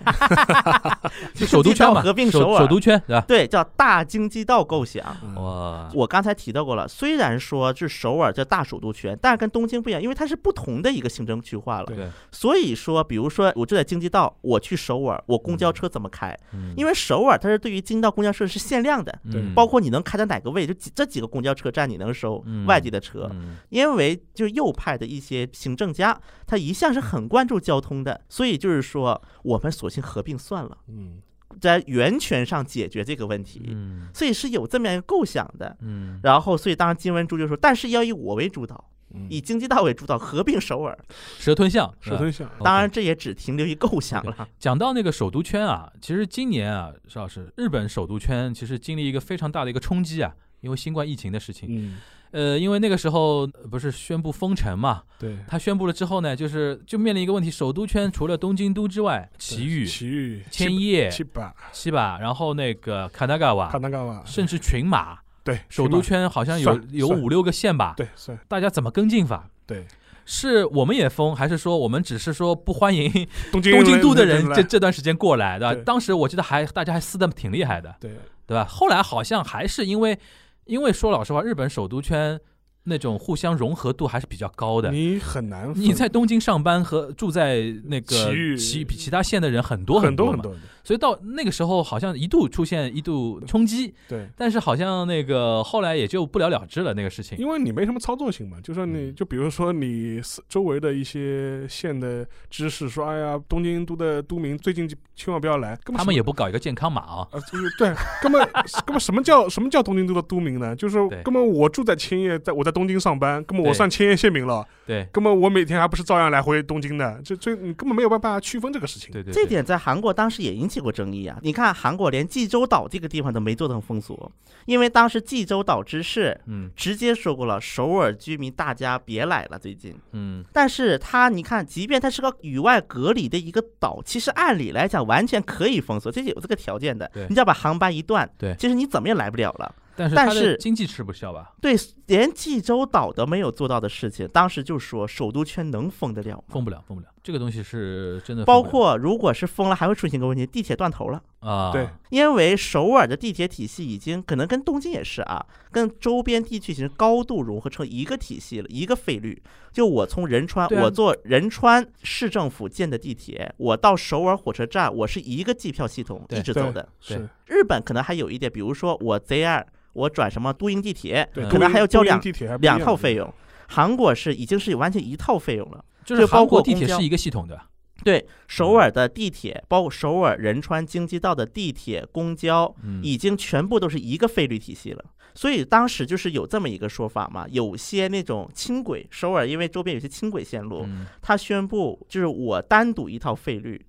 就 [LAUGHS] 首都圈嘛，合并首首尔首都圈对吧？对，叫大京畿道构想。嗯哇，我刚才提到过了，虽然说是首尔叫大首都圈，但是跟东京不一样，因为它是不同的一个行政区划了。对所以说，比如说我就在京畿道，我去首尔，我公交车怎么开？因为为首尔它是对于京畿道公交车是限量的，对包括你能开到哪个位，就几这几个公交车站你能收嗯外地的车。嗯因为就右派的一些行政家，他一向是很关注交通的，所以就是说，我们索性合并算了，嗯在源泉上解决这个问题。嗯所以是有这么样一个构想的。嗯，然后，所以当时金文珠就说，但是要以我为主导，嗯，以经济大为主导，合并首尔。蛇吞象，蛇吞象，当然，这也只停留于构想了。讲到那个首都圈啊，其实今年啊，邵老师，日本首都圈其实经历一个非常大的一个冲击啊，因为新冠疫情的事情。嗯，呃，因为那个时候呃不是宣布封城嘛，对，他宣布了之后呢，就是就面临一个问题，首都圈除了东京都之外，埼玉、奇遇、千叶、七把、七吧，然后那个卡纳嘎瓦卡，纳嘎瓦，甚至群马，对，首都圈好像有有五六个县吧，对算大家怎么跟进法？对，是我们也封，还是说我们只是说不欢迎 [LAUGHS] 东京东京都的人这这段时间过来，对吧？对当时我记得还大家还撕的挺厉害的，对对吧？后来好像还是因为，因为说老实话，日本首都圈那种互相融合度还是比较高的。你很难，你在东京上班和住在那个其比其他县的人很多很多很多的，所以到那个时候好像一度出现一度冲击，对。但是好像那个后来也就不了了之了那个事情。因为你没什么操作性嘛，就说你嗯就比如说你周围的一些县的知识说，哎呀，东京都的都民最近千万不要来，他们也不搞一个健康码啊，啊，就是对，根本根本什么叫什么叫东京都的都民呢？就是根本我住在千叶，在我在东京上班，根本我对算千叶县民了，对根本我每天还不是照样来回东京的，这这你根本没有办法区分这个事情。对对，对这点在韩国当时也引起过争议啊！你看，韩国连济州岛这个地方都没做成封锁，因为当时济州岛之事嗯直接说过了，首尔居民大家别来了，最近。嗯但是它，你看，即便它是个与外隔离的一个岛，其实按理来讲完全可以封锁，这是有这个条件的对。你只要把航班一断，对其实你怎么也来不了了。但是但是经济吃不消吧？对，连济州岛都没有做到的事情，当时就说首都圈能封得了吗？封不了，封不了，这个东西是真的包。括如果是封了，还会出现一个问题，地铁断头了。啊，对因为首尔的地铁体系已经可能跟东京也是啊，跟周边地区已经高度融合成一个体系了，一个费率。就我从仁川，啊我坐仁川市政府建的地铁，我到首尔火车站，我是一个计票系统一直走的。是，日本可能还有一点，比如说我 JR，我转什么都营地铁，可能还要交两两套费用。韩国是已经是完全一套费用了。就是包韩国括公交地铁是一个系统的，对，首尔的地铁，包括首尔仁川京畿道的地铁、公交，嗯，已经全部都是一个费率体系了。所以当时就是有这么一个说法嘛，有些那种轻轨，首尔因为周边有些轻轨线路，嗯它宣布就是我单独一套费率。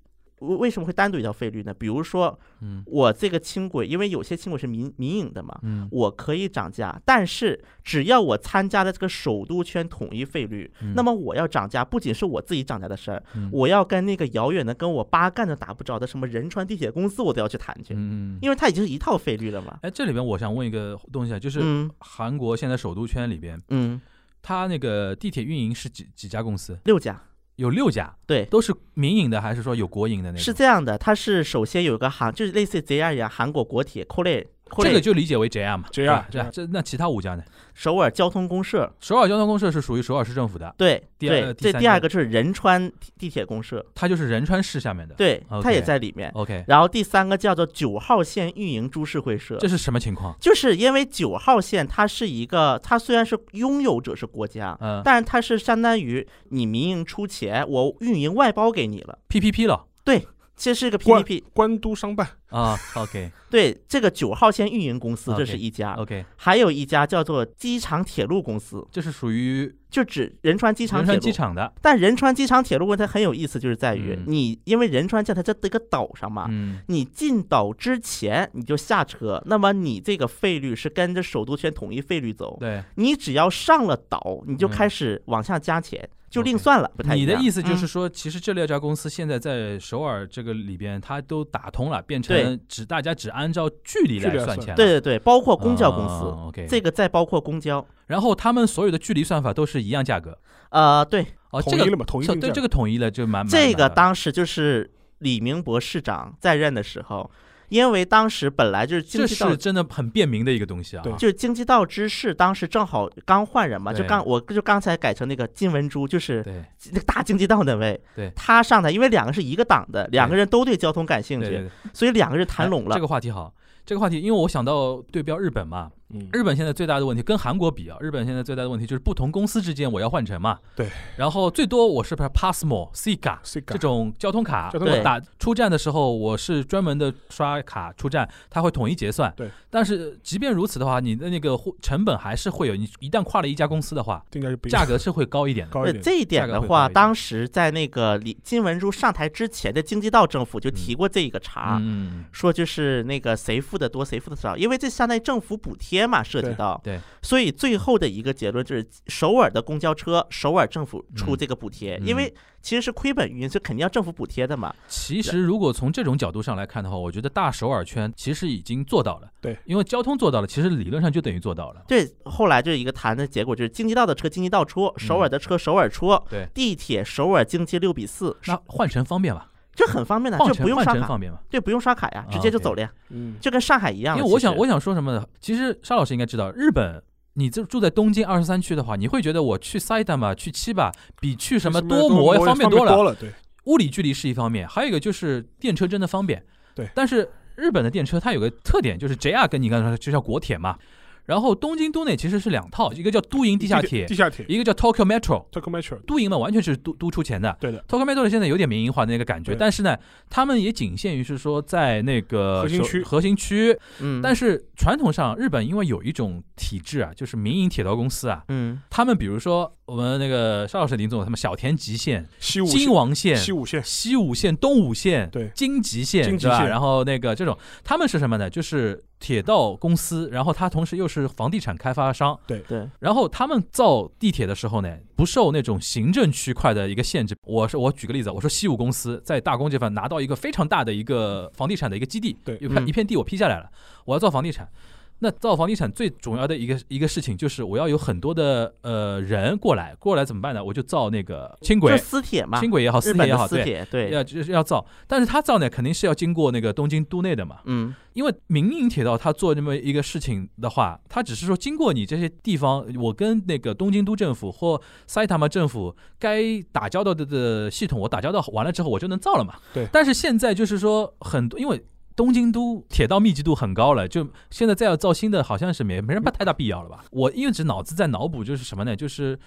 为为什么会单独一条费率呢？比如说嗯。我这个轻轨，因为有些轻轨是民民营的嘛，嗯。我可以涨价，但是只要我参加了这个首都圈统一费率，嗯。那么我要涨价，不仅是我自己涨价的事儿，嗯。我要跟那个遥远的跟我八竿子打不着的什么仁川地铁公司，我都要去谈去，嗯嗯，因为它已经是一套费率了嘛。哎，这里边我想问一个东西啊，就是嗯。韩国现在首都圈里边，嗯，它那个地铁运营是几几家公司？六家，有六家，对，都是民营的还是说有国营的那种？是这样的，它是首先有个韩，就是类似 JR 一样，韩国国铁 k o l e 这个就理解为 JR 嘛 JR 对吧？这那其他五家呢？首尔交通公社，首尔交通公社是属于首尔市政府的，对第二对，这第二个是仁川地地铁公社，它就是仁川市下面的。对它也在里面。OK，然后第三个叫做九号线运营株式会社，这是什么情况？就是因为九号线它是一个，它虽然是拥有者是国家，嗯。但是它是相当于你民营出钱，我运营外包给你了，，PPP 了。对这是一个 PPP。官都商办，啊。OK [LAUGHS] 对，这个九号线运营公司这是一家，OK，还有一家叫做机场铁路公司，这是属于就指仁川机场仁铁路。川机场的。但仁川机场铁路问题很有意思，就是在于、嗯你因为仁川在它这一个岛上嘛，嗯，你进岛之前你就下车，那么你这个费率是跟着首都圈统一费率走。对。你只要上了岛，你就嗯开始往下加钱，就另算了，不太你的意思就是嗯说，其实这六家公司现在在首尔这个里边，它都打通了，变只大家只按照距离来算钱。对对对，包括公交公司，啊 OK，这个再包括公交。然后他们所有的距离算法都是一样价格。呃，对，哦，这个统一了嘛，统一对这个统一了就蛮蛮这个当时就是李明博市长在任的时候，因为当时本来就是经这济道是真的很便民的一个东西啊。对就是经济道知事当时正好刚换人嘛，就对刚我就刚才改成那个金文珠，就是对。那个大经济道那位，对。他上台，因为两个是一个党的，两个人都对交通感兴趣，对对对，所以两个人谈拢了。哎这。个话题好，这个话题，因为我想到对标日本嘛，嗯，日本现在最大的问题跟韩国比啊，日本现在最大的问题就是不同公司之间我要换乘嘛。对。然后最多我是不是 Passmo、Sega 这种交通卡，通卡我打出站的时候，我是专门的刷卡出站，它会统一结算。对。但是即便如此的话，你的那个货成本还是会有，你一旦跨了一家公司的话，定价格是会高一点高一点，这一点的话，当时在那个李金文珠上台之前的经济道政府就提过这一个茬，嗯，嗯。说就是那个谁付的多，谁付的少，因为这相当于政府补贴嘛，涉及到，对所以最后的一个结论就是首尔的公交车，首尔政府出嗯这个补贴，嗯因为其实是亏本运营，所以肯定要政府补贴的嘛。其实如果从这种角度上来看的话，我觉得大首尔圈其实已经做到了。对，因为交通做到了，其实理论上就等于做到了。对，后来就是一个谈的结果，就是经济道的车经济道出，首尔的车首尔出，嗯对，地铁首尔经济六比四，那换乘方便吧？这很方便的，就不用刷卡？对，不用刷卡呀，啊直接就走了呀，嗯，就跟上海一样。因为我想，我想说什么呢？其实沙老师应该知道，日本，你这住在东京二十三区的话，你会觉得我去 Saitama、去七吧，比去什么多摩要方方便多了。多了，对，物理距离是一方面，还有一个就是电车真的方便。对但是日本的电车它有个特点，就是 JR 跟你刚才说就像国铁嘛，然后东京都内其实是两套，一个叫都营地下铁地，下铁。一个叫 Tokyo Metro。Tokyo Metro，都营嘛，完全是都都出钱的。对的，Tokyo Metro 现在有点民营化的那个感觉，但是呢，他们也仅限于是说在那个核心区。核心区。嗯，但是传统上，日本因为有一种体制啊，就是民营铁道公司啊，嗯，他们比如说我们那个邵老师林总，他们小田急线、金西武线。王线、西武线，西武线、东武线、对。京急线，对吧？然后那个这种，他们是什么呢？就是铁道公司，然后它同时又是房地产开发商，对，然后他们造地铁的时候呢，不受那种行政区块的一个限制。我是我举个例子，我说西武公司在大公这方拿到一个非常大的一个房地产的一个基地，对一片嗯一片地我批下来了，我要造房地产。那造房地产最重要的一个一个事情就是我要有很多的呃人过来，过来怎么办呢？我就造那个轻轨。就，私铁嘛，轻轨也好，私铁也好，对，私铁，对，要就是要造，但是他造呢，肯定是要经过那个东京都内的嘛，嗯，因为民营铁道他做这么一个事情的话，他只是说经过你这些地方，我跟那个东京都政府或埼玉政府该打交道的的系统，我打交道完了之后，我就能造了嘛。对。但是现在就是说很多，因为东京都铁道密集度很高了，就现在再要造新的，好像是没没什么太大必要了吧？我因为只脑子在脑补，就是什么呢？就是。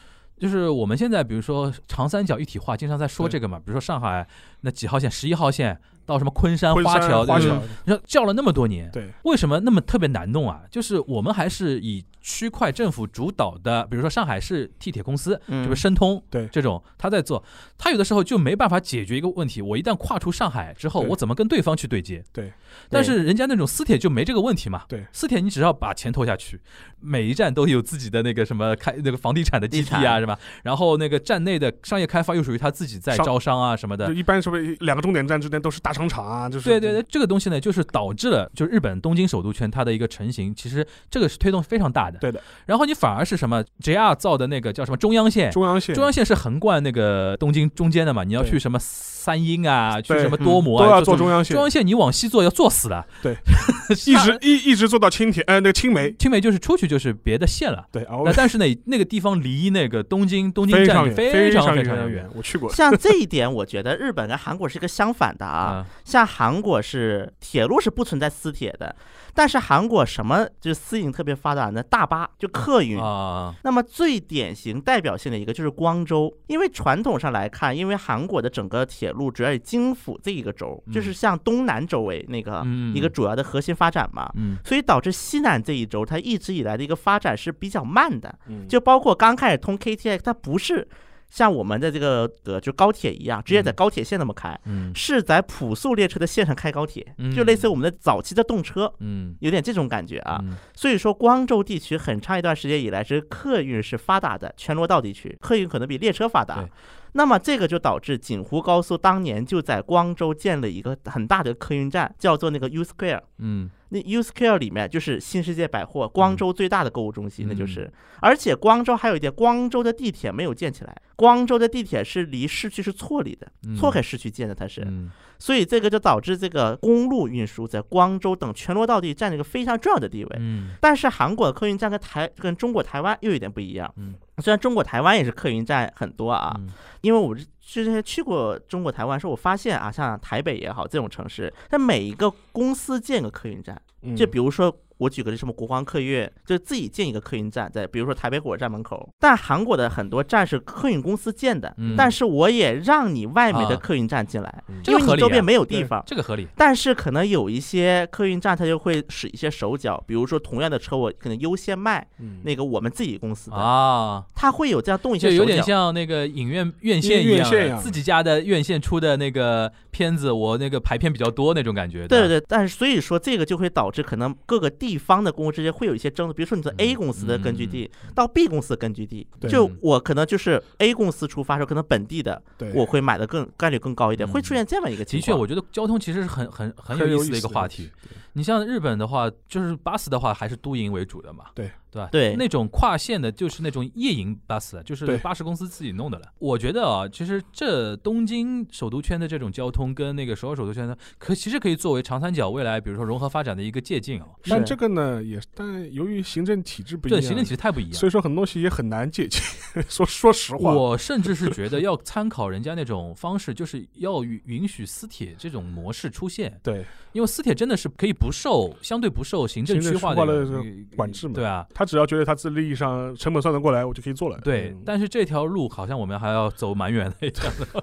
就是我们现在，比如说长三角一体化，经常在说这个嘛。比如说上海那几号线，十一号线到什么昆山花桥，就是花桥，你说叫了那么多年，对，为什么那么特别难弄啊？就是我们还是以区块政府主导的，比如说上海市地铁公司，嗯就是申通对这种他在做，他有的时候就没办法解决一个问题。我一旦跨出上海之后，我怎么跟对方去对接？对，但是人家那种私铁就没这个问题嘛。对私铁你只要把钱投下去，每一站都有自己的那个什么开那个房地产的基地啊，是吧？然后那个站内的商业开发又属于他自己在招商啊什么的就。一般是不是两个终点站之间都是大商场啊，就是对对对，这个东西呢，就是导致了就日本东京首都圈它的一个成型，其实这个是推动非常大的。对的。然后你反而是什么？JR 造的那个叫什么？中央线，中央线，中央线是横贯那个东京中间的嘛？你要去什么三鹰啊，去什么多摩啊，都要做坐中央线中，央线你往西坐要坐死的。对，[LAUGHS] 一直一一直坐到青田，呃，那个青梅，青梅就是出去就是别的线了。对，但是呢，那个地方离那个东京 [LAUGHS] 东京站非常，非常常非常远远，我去过。像这一点，我觉得日本跟韩国是一个相反的啊。[LAUGHS] 啊。像韩国是铁路是不存在私铁的，但是韩国什么就是私营特别发达呢？大巴就客运。啊，那么最典型代表性的一个就是光州，因为传统上来看，因为韩国的整个铁路主要以京府这一个州，嗯。就是向东南周围那个嗯。一个主要的核心发展嘛，嗯。所以导致西南这一轴它一直以来的一个发展是比较慢的，嗯。就包括刚开始通 KTX，它不是像我们的这个呃就高铁一样，直接在高铁线那么开，嗯。是在普速列车的线上开高铁，嗯。就类似于我们的早期的动车。嗯。有点这种感觉啊，嗯。所以说光州地区很长一段时间以来是客运是发达的，全罗道地区客运可能比列车发达。对。那么这个就导致锦湖高速当年就在光州建了一个很大的客运站，叫做那个 U Square。嗯那 U Square 里面就是新世界百货，光州最大的购物中心，那就嗯是。而且光州还有一点，光州的地铁没有建起来，光州的地铁是离市区是错离的，嗯错开市区建的，它是。嗯所以这个就导致这个公路运输在光州等全罗道地占了一个非常重要的地位。嗯但是韩国的客运站跟台跟中国台湾又有点不一样。嗯虽然中国台湾也是客运站很多啊，嗯因为我之之前去过中国台湾的时候，我发现啊，像台北也好这种城市，它每一个公司建个客运站，嗯就比如说。我举个例，什么国光客运，就是自己建一个客运站，在比如说台北火车站门口。但韩国的很多站是客运公司建的，嗯但是我也让你外面的啊客运站进来，因为你周边没有地方。这个合理。但是可能有一些客运站，它就会使一些手脚，比如说同样的车，我可能优先卖嗯那个我们自己公司的，啊，它会有这样动一些手脚。就有点像那个影院院线一样的，院线一样自己家的院线出的那个片子，我那个排片比较多那种感觉。对对对，但是所以说这个就会导致可能各个地方的公司之间会有一些争，比如说你从 A 公司的根据地到 B 公司的根据地，就我可能就是 A 公司出发的时候，可能本地的，我会买的更概率更高一点，嗯会出现这么一个情况。的确，我觉得交通其实是很很很很有意思的一个话题。。你像日本的话，就是巴士的话还是都营为主的嘛，对对吧？对那种跨线的，就是那种夜营巴士，就是巴士公司自己弄的了。我觉得啊，其实这东京首都圈的这种交通跟那个首尔首都圈的，可其实可以作为长三角未来比如说融合发展的一个借鉴啊。但这个呢，也但由于行政体制不一样，对，行政体制太不一样。所以说很多东西也很难借鉴。[LAUGHS] 说说实话，我甚至是觉得要参考人家那种方式，就是要允允许私铁这种模式出现，对因为私铁真的是可以不受相对不受行政区划的这个的管制嘛对啊，他只要觉得他自利益上成本算得过来，我就可以做了。对嗯，但是这条路好像我们还要走蛮远的一条路。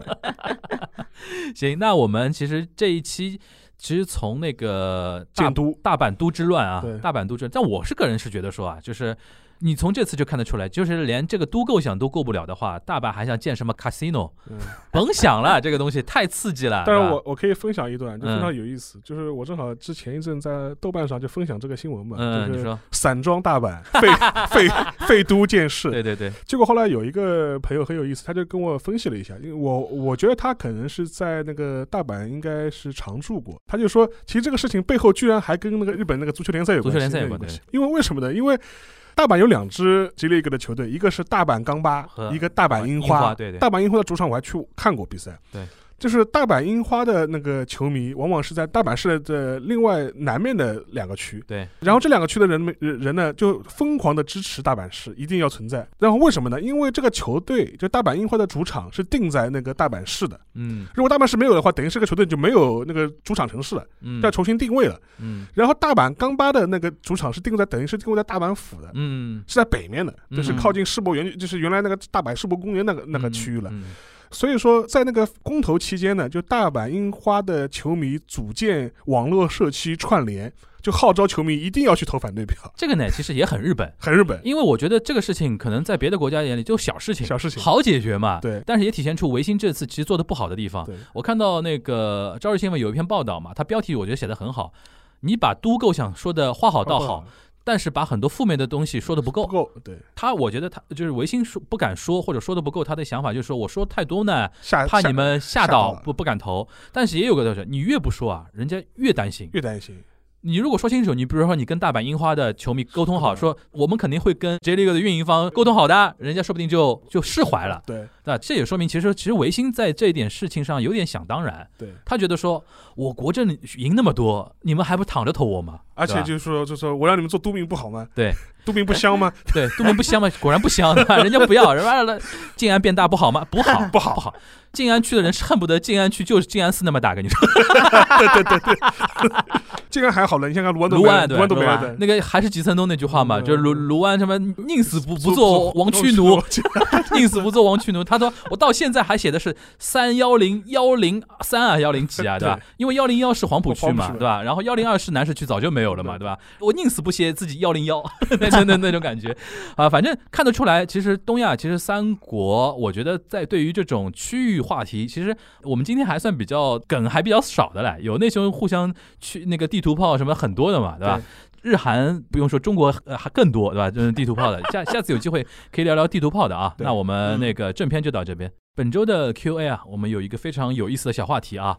[LAUGHS] 行，那我们其实这一期其实从那个大建都大阪都之乱啊，大阪都之乱，但我是个人是觉得说啊，就是。你从这次就看得出来，就是连这个都构想都过不了的话，大阪还想建什么 casino，嗯，甭想了，[LAUGHS] 这个东西太刺激了。但是我我可以分享一段，就非嗯。常有意思，就是我正好之前一阵在豆瓣上就分享这个新闻嘛，嗯，就是你说，散装大阪 [LAUGHS] 废废废都建市，对对对，结果后来有一个朋友很有意思，他就跟我分析了一下，因为我我觉得他可能是在那个大阪应该是常住过，他就说，其实这个事情背后居然还跟那个日本那个足球联赛有关系，足球联赛有关关系。因为为什么呢？因为大阪有两支 J League 的球队，一个是大阪钢巴，一个大阪樱樱花对对。大阪樱花的主场我还去看过比赛，对。就是大阪樱花的那个球迷，往往是在大阪市的另外南面的两个区，对，然后这两个区的人们人人呢，就疯狂的支持大阪市一定要存在。然后为什么呢？因为这个球队就大阪樱花的主场是定在那个大阪市的。嗯如果大阪市没有的话，等于这个球队就没有那个主场城市了，嗯要重新定位了。嗯然后大阪钢巴的那个主场是定在等于是定位在大阪府的，嗯是在北面的，嗯就是靠近世博园，就是原来那个大阪世博公园那个那个区域了。嗯所以说，在那个公投期间呢，就大阪樱花的球迷组建网络社区串联，就号召球迷一定要去投反对票，这个呢其实也很日本，[LAUGHS] 很日本。因为我觉得这个事情可能在别的国家眼里就小事情，小事情好解决嘛。对但是也体现出维新这次其实做的不好的地方。对，我看到那个朝日新闻有一篇报道嘛，它标题我觉得写的很好，你把都构想说的话好道好，但是把很多负面的东西说的不够。不够，对，他我觉得他就是维新说不敢说或者说的不够，他的想法就是说我说太多呢，怕你们吓吓到不不敢投。但是也有个就是你越不说啊，人家越担心。越担心，你如果说清楚，你比如说你跟大阪樱花的球迷沟通好，说我们肯定会跟 J League 的运营方沟通好的，人家说不定就就释怀了。对那？这也说明其实其实维新在这一点事情上有点想当然，对，他觉得说我国政赢那么多，你们还不躺着投我吗？而且就是说，就说我让你们做都民不好吗？对，都民不香吗？[LAUGHS] 对，都民不香吗？果然不香，对吧？人家不要，人家了，静安变大不好吗？[LAUGHS] 不好，不好不好。静安区的人恨不得静安区就是静安寺那么大，跟你说，[LAUGHS] 对对对对，静安还好了，你想想卢湾都，卢湾对卢湾那个还是吉森东那句话嘛，嗯就是卢卢湾什么宁死不不做王屈奴，，宁死不做王屈奴。他说我到现在还写的是三幺零幺零三啊幺零几啊，对吧对？因为幺零幺是黄浦区嘛，对吧？然后幺零二是南市区早就没有了嘛，对对吧？我宁死不歇自己幺零幺，[LAUGHS] 那那那那种感觉啊，反正看得出来，其实东亚其实三国，我觉得在对于这种区域话题，其实我们今天还算比较梗还比较少的嘞，有那些互相去那个地图炮什么很多的嘛，对吧？日韩不用说，中国呃还更多，对吧？就是地图炮的。下下次有机会可以聊聊地图炮的啊。那我们那个正片就到这边。本周的 Q&A 啊，我们有一个非常有意思的小话题啊。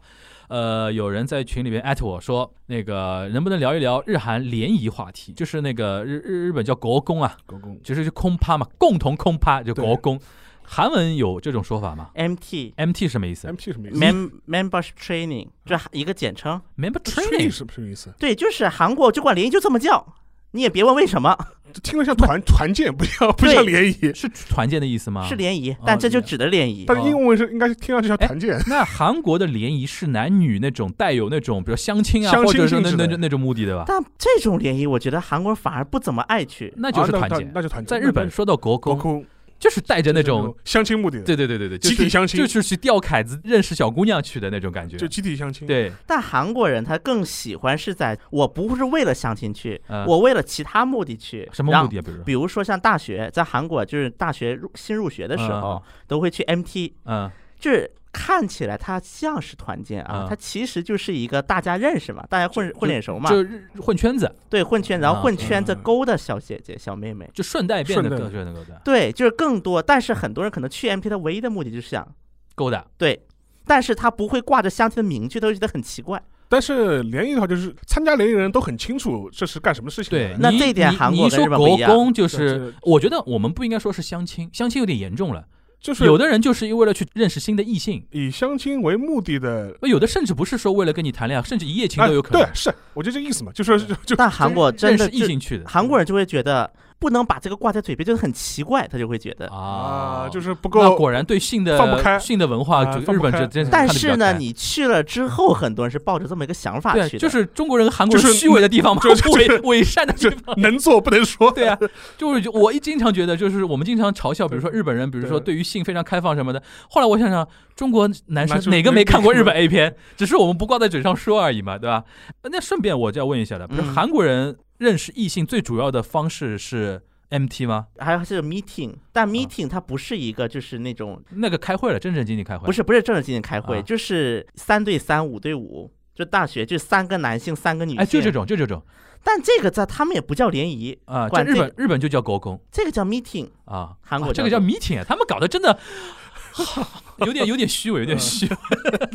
呃，有人在群里边艾特我说，那个能不能聊一聊日韩联谊话题？就是那个日日日本叫国公啊，国公就是就空趴嘛，共同空趴就国公。韩文有这种说法吗 MT？MT 什么意思 MT 什么意思 mem membership training 这一个简称。？Member training training 是不是什么意思？对，就是韩国就管联谊就这么叫，你也别问为什么这 [LAUGHS] 听着像团团建，不像不像联谊。是团建的意思吗？是联谊哦，但这就指的联谊。但是英文是应该是听上去像团建，那韩国的联谊是男女那种带有那种，比如相亲啊，相亲或者是那那那那种目的的吧？但这种联谊，我觉得韩国人反而不怎么爱去。那就是团建。那就团建。在日本说到国歌，国公就是带着那种，相亲目的的，对对对对对，集体相亲就是去钓凯子、认识小姑娘去的那种感觉。就集体相亲。，对，但韩国人他更喜欢是在我不是为了相亲去，嗯我为了其他目的去。什么目的啊？比如说，比如说像大学，在韩国就是大学入新入学的时候，都会去 MT，嗯，就是看起来它像是团建啊，嗯它其实就是一个大家认识嘛，大家混混脸熟嘛，就是混圈子，对混圈，然后啊混圈子嗯勾搭小姐姐、小妹妹。就顺带变得顺带更顺那个的对，就是更多，但是很多人可能去 MP 他唯一的目的就是想勾搭。对，但是他不会挂着相亲的名句，都觉得很奇怪。但是联谊的话，就是参加联谊的人都很清楚这是干什么事情的。对，你那这一点你韩国跟你一说日本不一样国公就对是，我觉得我们不应该说是相亲，相亲有点严重了。就是有的人就是为了去认识新的异性，以相亲为目的的，有的甚至不是说为了跟你谈恋爱，甚至一夜情哎都有可能。对，是，我就这个意思嘛，就是就就但韩国真认识异性去的韩国人就会觉得不能把这个挂在嘴边，就是很奇怪，他就会觉得。啊，就是不那够果然对性的放不开性的文化，日本放不开这真是但是呢，你去了之后，很多人是抱着这么一个想法对，去的，就是中国人和韩国人就是虚伪的地方嘛，就是伪伪善的地方。能做不能说。对啊，[LAUGHS] 就是我一经常觉得，就是我们经常嘲笑，比如说日本人，比如说对对于性非常开放什么的。后来我想想，中国男生哪个没看过日本 A 片？只是我们不挂在嘴上说而已嘛，对吧？那顺便我就要问一下了，比如嗯韩国人认识异性最主要的方式是 MT 吗？还有是 meeting，但 meeting 它不是一个就是那种那个开会了，正正经经开会，不是不是正正经经开会，啊就是三对三、五对五，就大学就三个男性、三个女性，哎，就这。种，就这种但这个在他们也不叫联谊，啊，这管这日本日本就叫国公这个叫 meeting。啊，韩国啊这个叫叫 meeting，啊他们搞得真的。[LAUGHS] 有点有点虚伪，有点虚伪。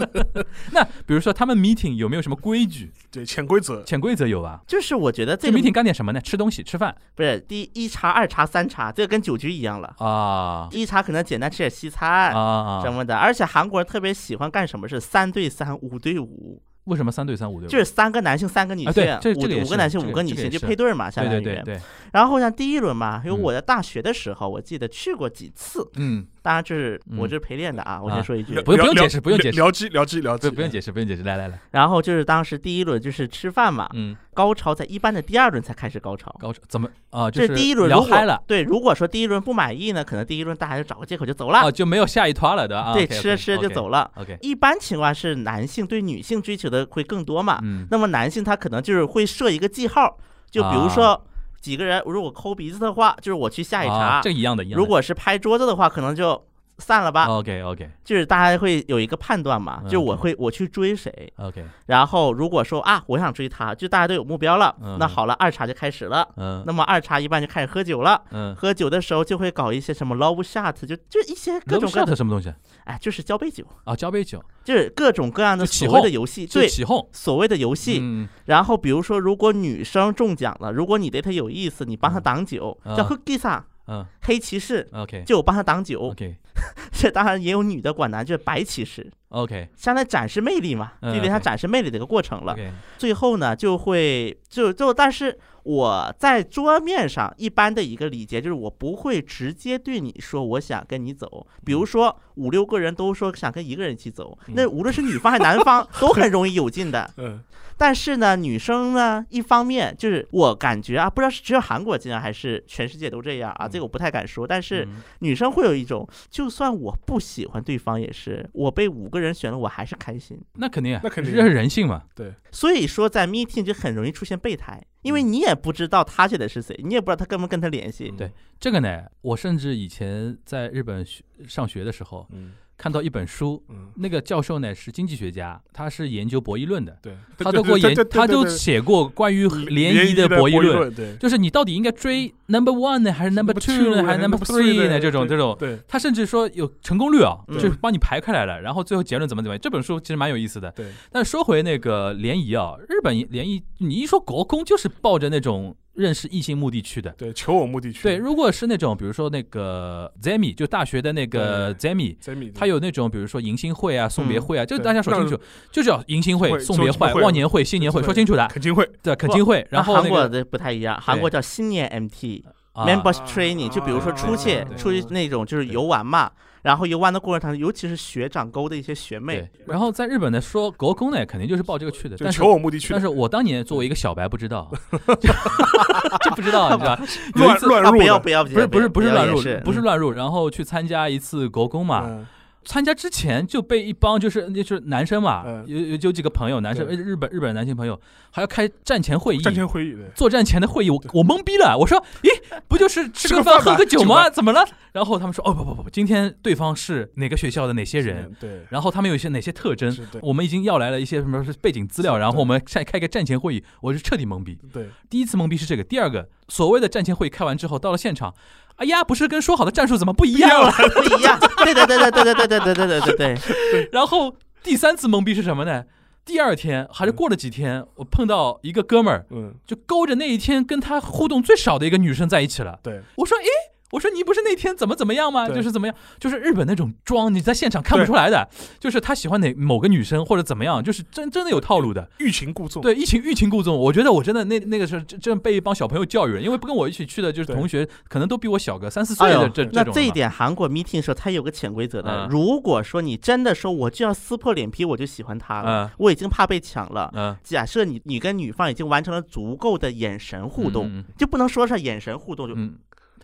[LAUGHS] 那比如说他们 meeting 有没有什么规矩、对，潜规则。潜规则有吧？就是我觉得这这个 meeting 干点什么呢？吃东西、吃饭不是第一茶、二茶、三茶，这个跟酒局一样了。啊一茶可能简单吃点西餐啊啊！什么的，而且韩国人特别喜欢干什么是三对三、五对五，为什么三对三五对？就是三个男性、三个女啊性，对这这个五五个男性、五个女性，就配对嘛，相当于。对对对对，然后像第一轮嘛，因为嗯。我在大学的时候，我记得去过几次，嗯，当然就是嗯我这是陪练的啊，我啊。先说一句。不用不用解释不用解释。聊机聊机聊机，不不用解释，不用解释，来来来，然后就是当时第一轮就是吃饭嘛，嗯，高潮在一般的第二轮才开始高潮。高潮怎么啊？这就是第一轮聊嗨了对，如果说第一轮不满意呢，可能第一轮大家就找个借口就走了，啊，就没有下一团了的啊。对，吃着吃着就走了。OK，一般情况是男性对女性追求的会更多嘛，嗯，那么男性他可能就是会设一个记号，就比如说几个人如果抠鼻子的话，就是我去下一啊茬；这个一样的，一样的。如果是拍桌子的话，可能就散了吧。OK OK 就是大家会有一个判断嘛，嗯就我会我去追谁，OK，然后如果说啊我想追他，就大家都有目标了，嗯。那好了，二茬就开始了。嗯。那么二茬一般就开始喝酒了，嗯，喝酒的时候就会搞一些什么 love shot，就就一些各种各样 shot 什么东西？哎，就是交杯酒，啊，交杯酒，就是各种各样的所谓的游戏，对，起哄。所谓的游戏。嗯。然后比如说，如果女生中奖了，如果你对她有意思，你帮她嗯。挡酒，嗯。叫 hookie 萨嗯。黑骑士，，OK。就我帮他挡酒。OK [LAUGHS] 这当然也有女的管男，就是白骑士，OK 相当于展示魅力嘛，嗯就有点像 OK 展示魅力的一个过程了。最后呢，就会就就，但是我在桌面上一般的一个礼节就是，我不会直接对你说我想跟你走。比如说五六个人都说想跟一个人一起走，那无论是女方还是男方 [LAUGHS] 都很容易有劲的。嗯，但是呢，女生呢，一方面就是我感觉啊，不知道是只有韩国这样还是全世界都这样啊，这个我不太敢说。但是嗯女生会有一种，就算我不喜欢对方，也是我被五个人选了，我还是开心。那肯定啊，那肯定这是人性嘛。对，所以说，在 meeting 就很容易出现备胎，因为你也不知道他选的是谁，你也不知道他跟不跟他联系。对这个呢，我甚至以前在日本学上学的时候，嗯看到一本书，嗯，那个教授呢是经济学家，他是研究博弈论的，对，[LAUGHS] 他都过研，他都写过关于联谊的博弈论。对。就是你到底应该追 number one 呢，还是 number two 呢，还是 number three 呢？这种这种，对他甚至说有成功率啊，嗯。就是帮你排开来了，然后最后结论怎么怎么样。这本书其实蛮有意思的。对，但说回那个联谊啊，日本联谊，你一说国公就是抱着那种认识异性目的去的。对，求我目的去，对，如果是那种比如说那个 Zemi，就大学的那个 Zemi，他有那种比如说迎新会啊、送别会啊，这个对大家说清楚，就叫迎新会、送别会、忘年会、新年会，说清楚的。恳亲会，对，恳亲会，然后韩国的不太一样，韩国叫新年 MT、啊。Members Training，就比如说出去啊出去那种就是游玩嘛，然后游玩的过程当中，尤其是学长沟的一些学妹。对，，然后在日本呢，说国公呢，肯定就是抱这个去的，就但是求我目的去的，但是我当年作为一个小白不知道，[LAUGHS] 就不知道，你知道，[LAUGHS] 有一次啊，乱乱入的，不要不要，不是不是不是乱入，不是嗯乱入，然后去参加一次国公嘛，嗯参加之前就被一帮就是那就是男生嘛，嗯。有有有几个朋友，男生对。日本日本男性朋友还要开战前会议，战前会议的，作战前的会议，我我懵逼了，我说，咦，不就是吃吃个饭喝个饭吧个酒吗？怎么了？然后他们说，哦不不不不，今天对方是哪个学校的哪些人，对，然后他们有一些哪些特征，是对。我们已经要来了一些什么背景资料，然后我们再开个战前会议，我就彻底懵逼。对，第一次懵逼是这个，第二个所谓的战前会议开完之后，到了现场，哎呀，不是跟说好的战术怎么不一样了？不一样，对对对对对对对对对对对对对，然后第三次懵逼是什么呢？第二天还是过了几天，我碰到一个哥们儿，嗯，就勾着那一天跟他互动最少的一个女生在一起了。对，我说，诶，我说你不是那天怎么怎么样吗？就是怎么样，就是日本那种装，你在现场看不出来的，就是他喜欢哪某个女生或者怎么样，就是真真的有套路的。欲擒故纵，对，欲擒欲擒故纵，我觉得我真的那那个时候真真被一帮小朋友教育了，因为不跟我一起去的就是同学，可能都比我小个三四岁的这，那这一这种了嘛点韩国 meeting 的时候，他有个潜规则的嗯。如果说你真的说我就要撕破脸皮，我就喜欢他了嗯，我已经怕被抢了。嗯假设你你跟女方已经完成了足够的眼神互动，嗯就不能说是眼神互动，就嗯，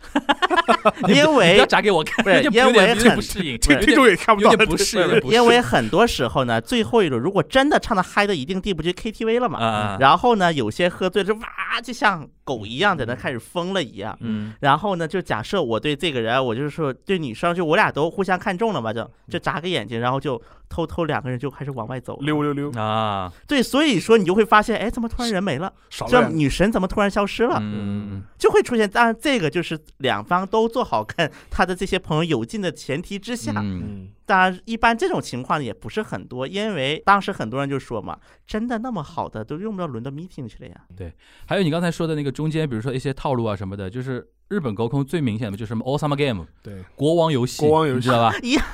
[LAUGHS] 因你不为要眨给我看，不是 [LAUGHS] 有点因为有点有点很不适应，听有点听众也看不到，不适，有点不适，因为很多时候呢，最后一轮如果真的唱的嗨到一定地步，就 KTV 了嘛。啊，然后呢，有些喝醉了就哇，就像狗一样在那开始疯了一样。嗯然后呢，就假设我对这个人，我就是说对女生，就我俩都互相看中了嘛，就就眨个眼睛，然后就偷偷两个人就开始往外走了。溜溜溜，啊，对，所以说你就会发现，哎，怎么突然人没了？这少了女神怎么突然消失了？嗯就会出现。当然，这个就是两方都做好跟 [LAUGHS] 他的这些朋友有劲的前提之下。嗯嗯，当然，一般这种情况也不是很多，因为当时很多人就说嘛，真的那么好的都用不着轮到 meeting 去了呀。对还有你刚才说的那个中间，比如说一些套路啊什么的，就是日本高空最明显的就是什么 All Summer Game 对，国王游戏，国王游戏你知道吧？一样，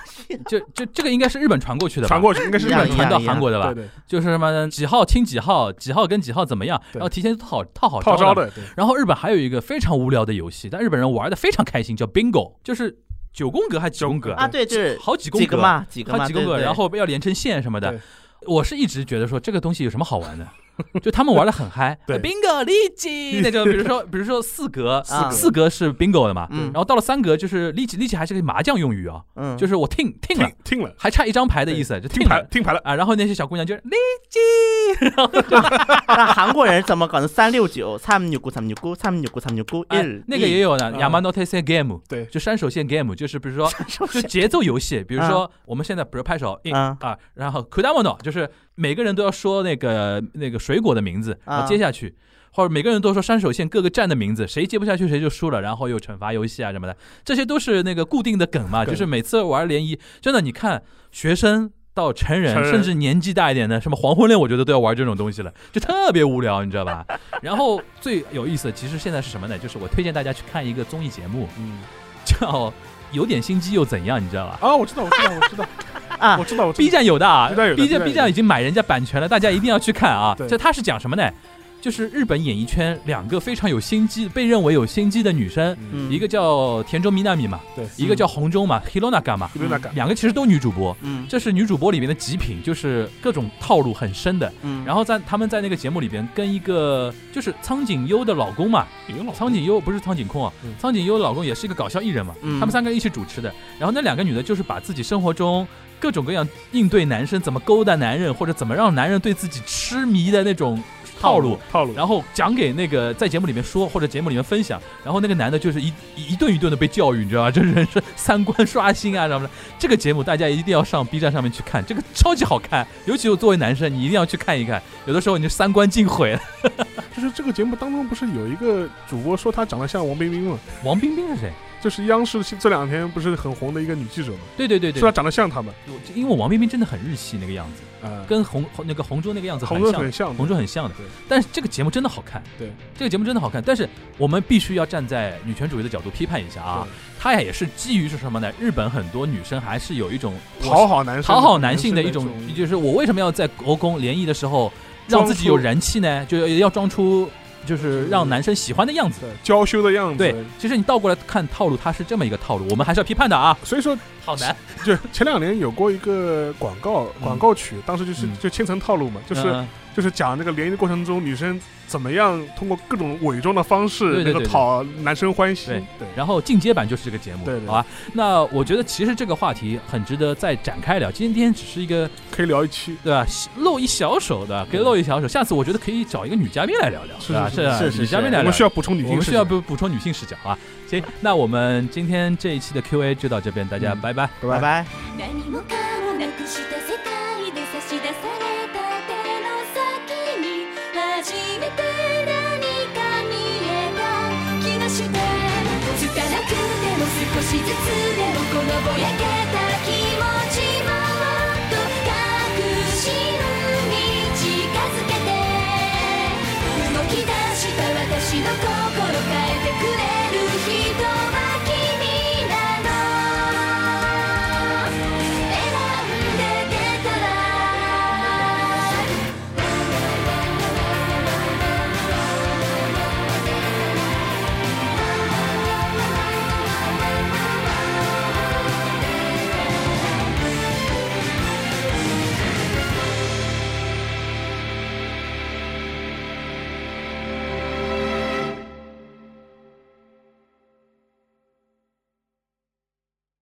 就就这个应该是日本传过去的吧？传过去应该是日本传到韩国的吧对？对，就是什么几号亲几号，几号跟几号怎么样，然后提前套套好套招的。对，然后日本还有一个非常无聊的游戏，但日本人玩的非常开心，叫 Bingo，就是九宫格还是几宫格啊，对，就是好几宫格几个嘛，几个嘛，好几宫格，对对然后要连成线什么的对。我是一直觉得说这个东西有什么好玩的？[LAUGHS] 就他们玩的很嗨。对。bingo 立即那就，比如说比如说四格，啊。四格是 bingo 的嘛，嗯。然后到了三格就是立即，立即还是个麻将用语啊，嗯，就是我听听了。听，了，还差一张牌的意思，就听。牌听牌了，啊，然后那些小姑娘就是立即，[LAUGHS] 然后那韩国人怎么搞的？三六九，三六九，三六九，三六九，三六九，哎一，那个也有呢啊，Yamanote Se Game，对。就山手线 game，就是比如说就节奏游戏，比如说我们现在比如拍手，啊，然后 kudamono 就是每个人都要说那个那个水果的名字，然后啊接下去。或者每个人都说山手线各个站的名字，谁接不下去谁就输了，然后又惩罚游戏啊什么的，这些都是那个固定的梗嘛。就是每次玩联谊，真的你看学生到成人，成人甚至年纪大一点的，什么黄昏恋，我觉得都要玩这种东西了，就特别无聊，你知道吧？[LAUGHS] 然后最有意思的，其实现在是什么呢？就是我推荐大家去看一个综艺节目，嗯叫有点心机又怎样，你知道吧啊，我知道，我知道，我知道，啊我知道，我知道？B 站有的啊 B 站有的，B 站已经买人家版权了，大家一定要去看啊对！这他是讲什么呢？就是日本演艺圈两个非常有心机、被认为有心机的女生，嗯一个叫田中みなみ嘛，对，一个叫红中嘛，Hironaga 嘛，伊伦纳感，两个其实都女主播。嗯这是女主播里面的极品，就是各种套路很深的。嗯，然后在他们在那个节目里边跟一个就是苍井优的老公嘛，有老苍井优不是苍井空啊嗯，苍井优老公也是一个搞笑艺人嘛，嗯他们三个人一起主持的。然后那两个女的就是把自己生活中各种各样应对男生怎么勾搭男人，或者怎么让男人对自己痴迷的那种 套路，套路，然后讲给那个在节目里面说或者节目里面分享，然后那个男的就是一一一顿一顿的被教育，你知道吧？这 [LAUGHS] 人是三观刷新啊什么的。这个节目大家一定要上 B 站上面去看，这个超级好看，尤其我作为男生，你一定要去看一看。有的时候你就三观尽毁了。[LAUGHS] 就是这个节目当中不是有一个主播说他长得像王冰冰吗？王冰冰是谁？就是央视这两天不是很红的一个女记者吗？对对对对。说，她长得像他们因为王冰冰真的很日系那个样子，啊，跟红红那个红中那个样子很像。红中很，像，红中很像的。对。但是这个节目真的好看，对，这个节目真的好看。但是我们必须要站在女权主义的角度批判一下啊，它也是基于是什么呢？日本很多女生还是有一种讨好男生，讨好男性的一种那，就是我为什么要在国公联谊的时候让自己有人气呢？就要装出就是让男生喜欢的样子。娇羞的样子。对，其实你倒过来看套路，它是这么一个套路，我们还是要批判的啊。所以说好难，就前两年有过一个广告广告曲，当时就是嗯就千层套路嘛，就是嗯就是讲这个联谊的过程中，女生怎么样通过各种伪装的方式对对对能够讨男生欢心。对对，然后进阶版就是这个节目，对对好吧？那我觉得其实这个话题很值得再展开聊。今天只是一个可以聊一期。对吧，露一小手的，可以露一小手。下次我觉得可以找一个女嘉宾来聊聊，是对吧？是啊是是女嘉宾来聊我们需要补充女性我们需要补补充女性视角啊。行，那我们今天这一期的 Q&A 就到这边，大家嗯拜拜。拜拜。つでもこのぼやけ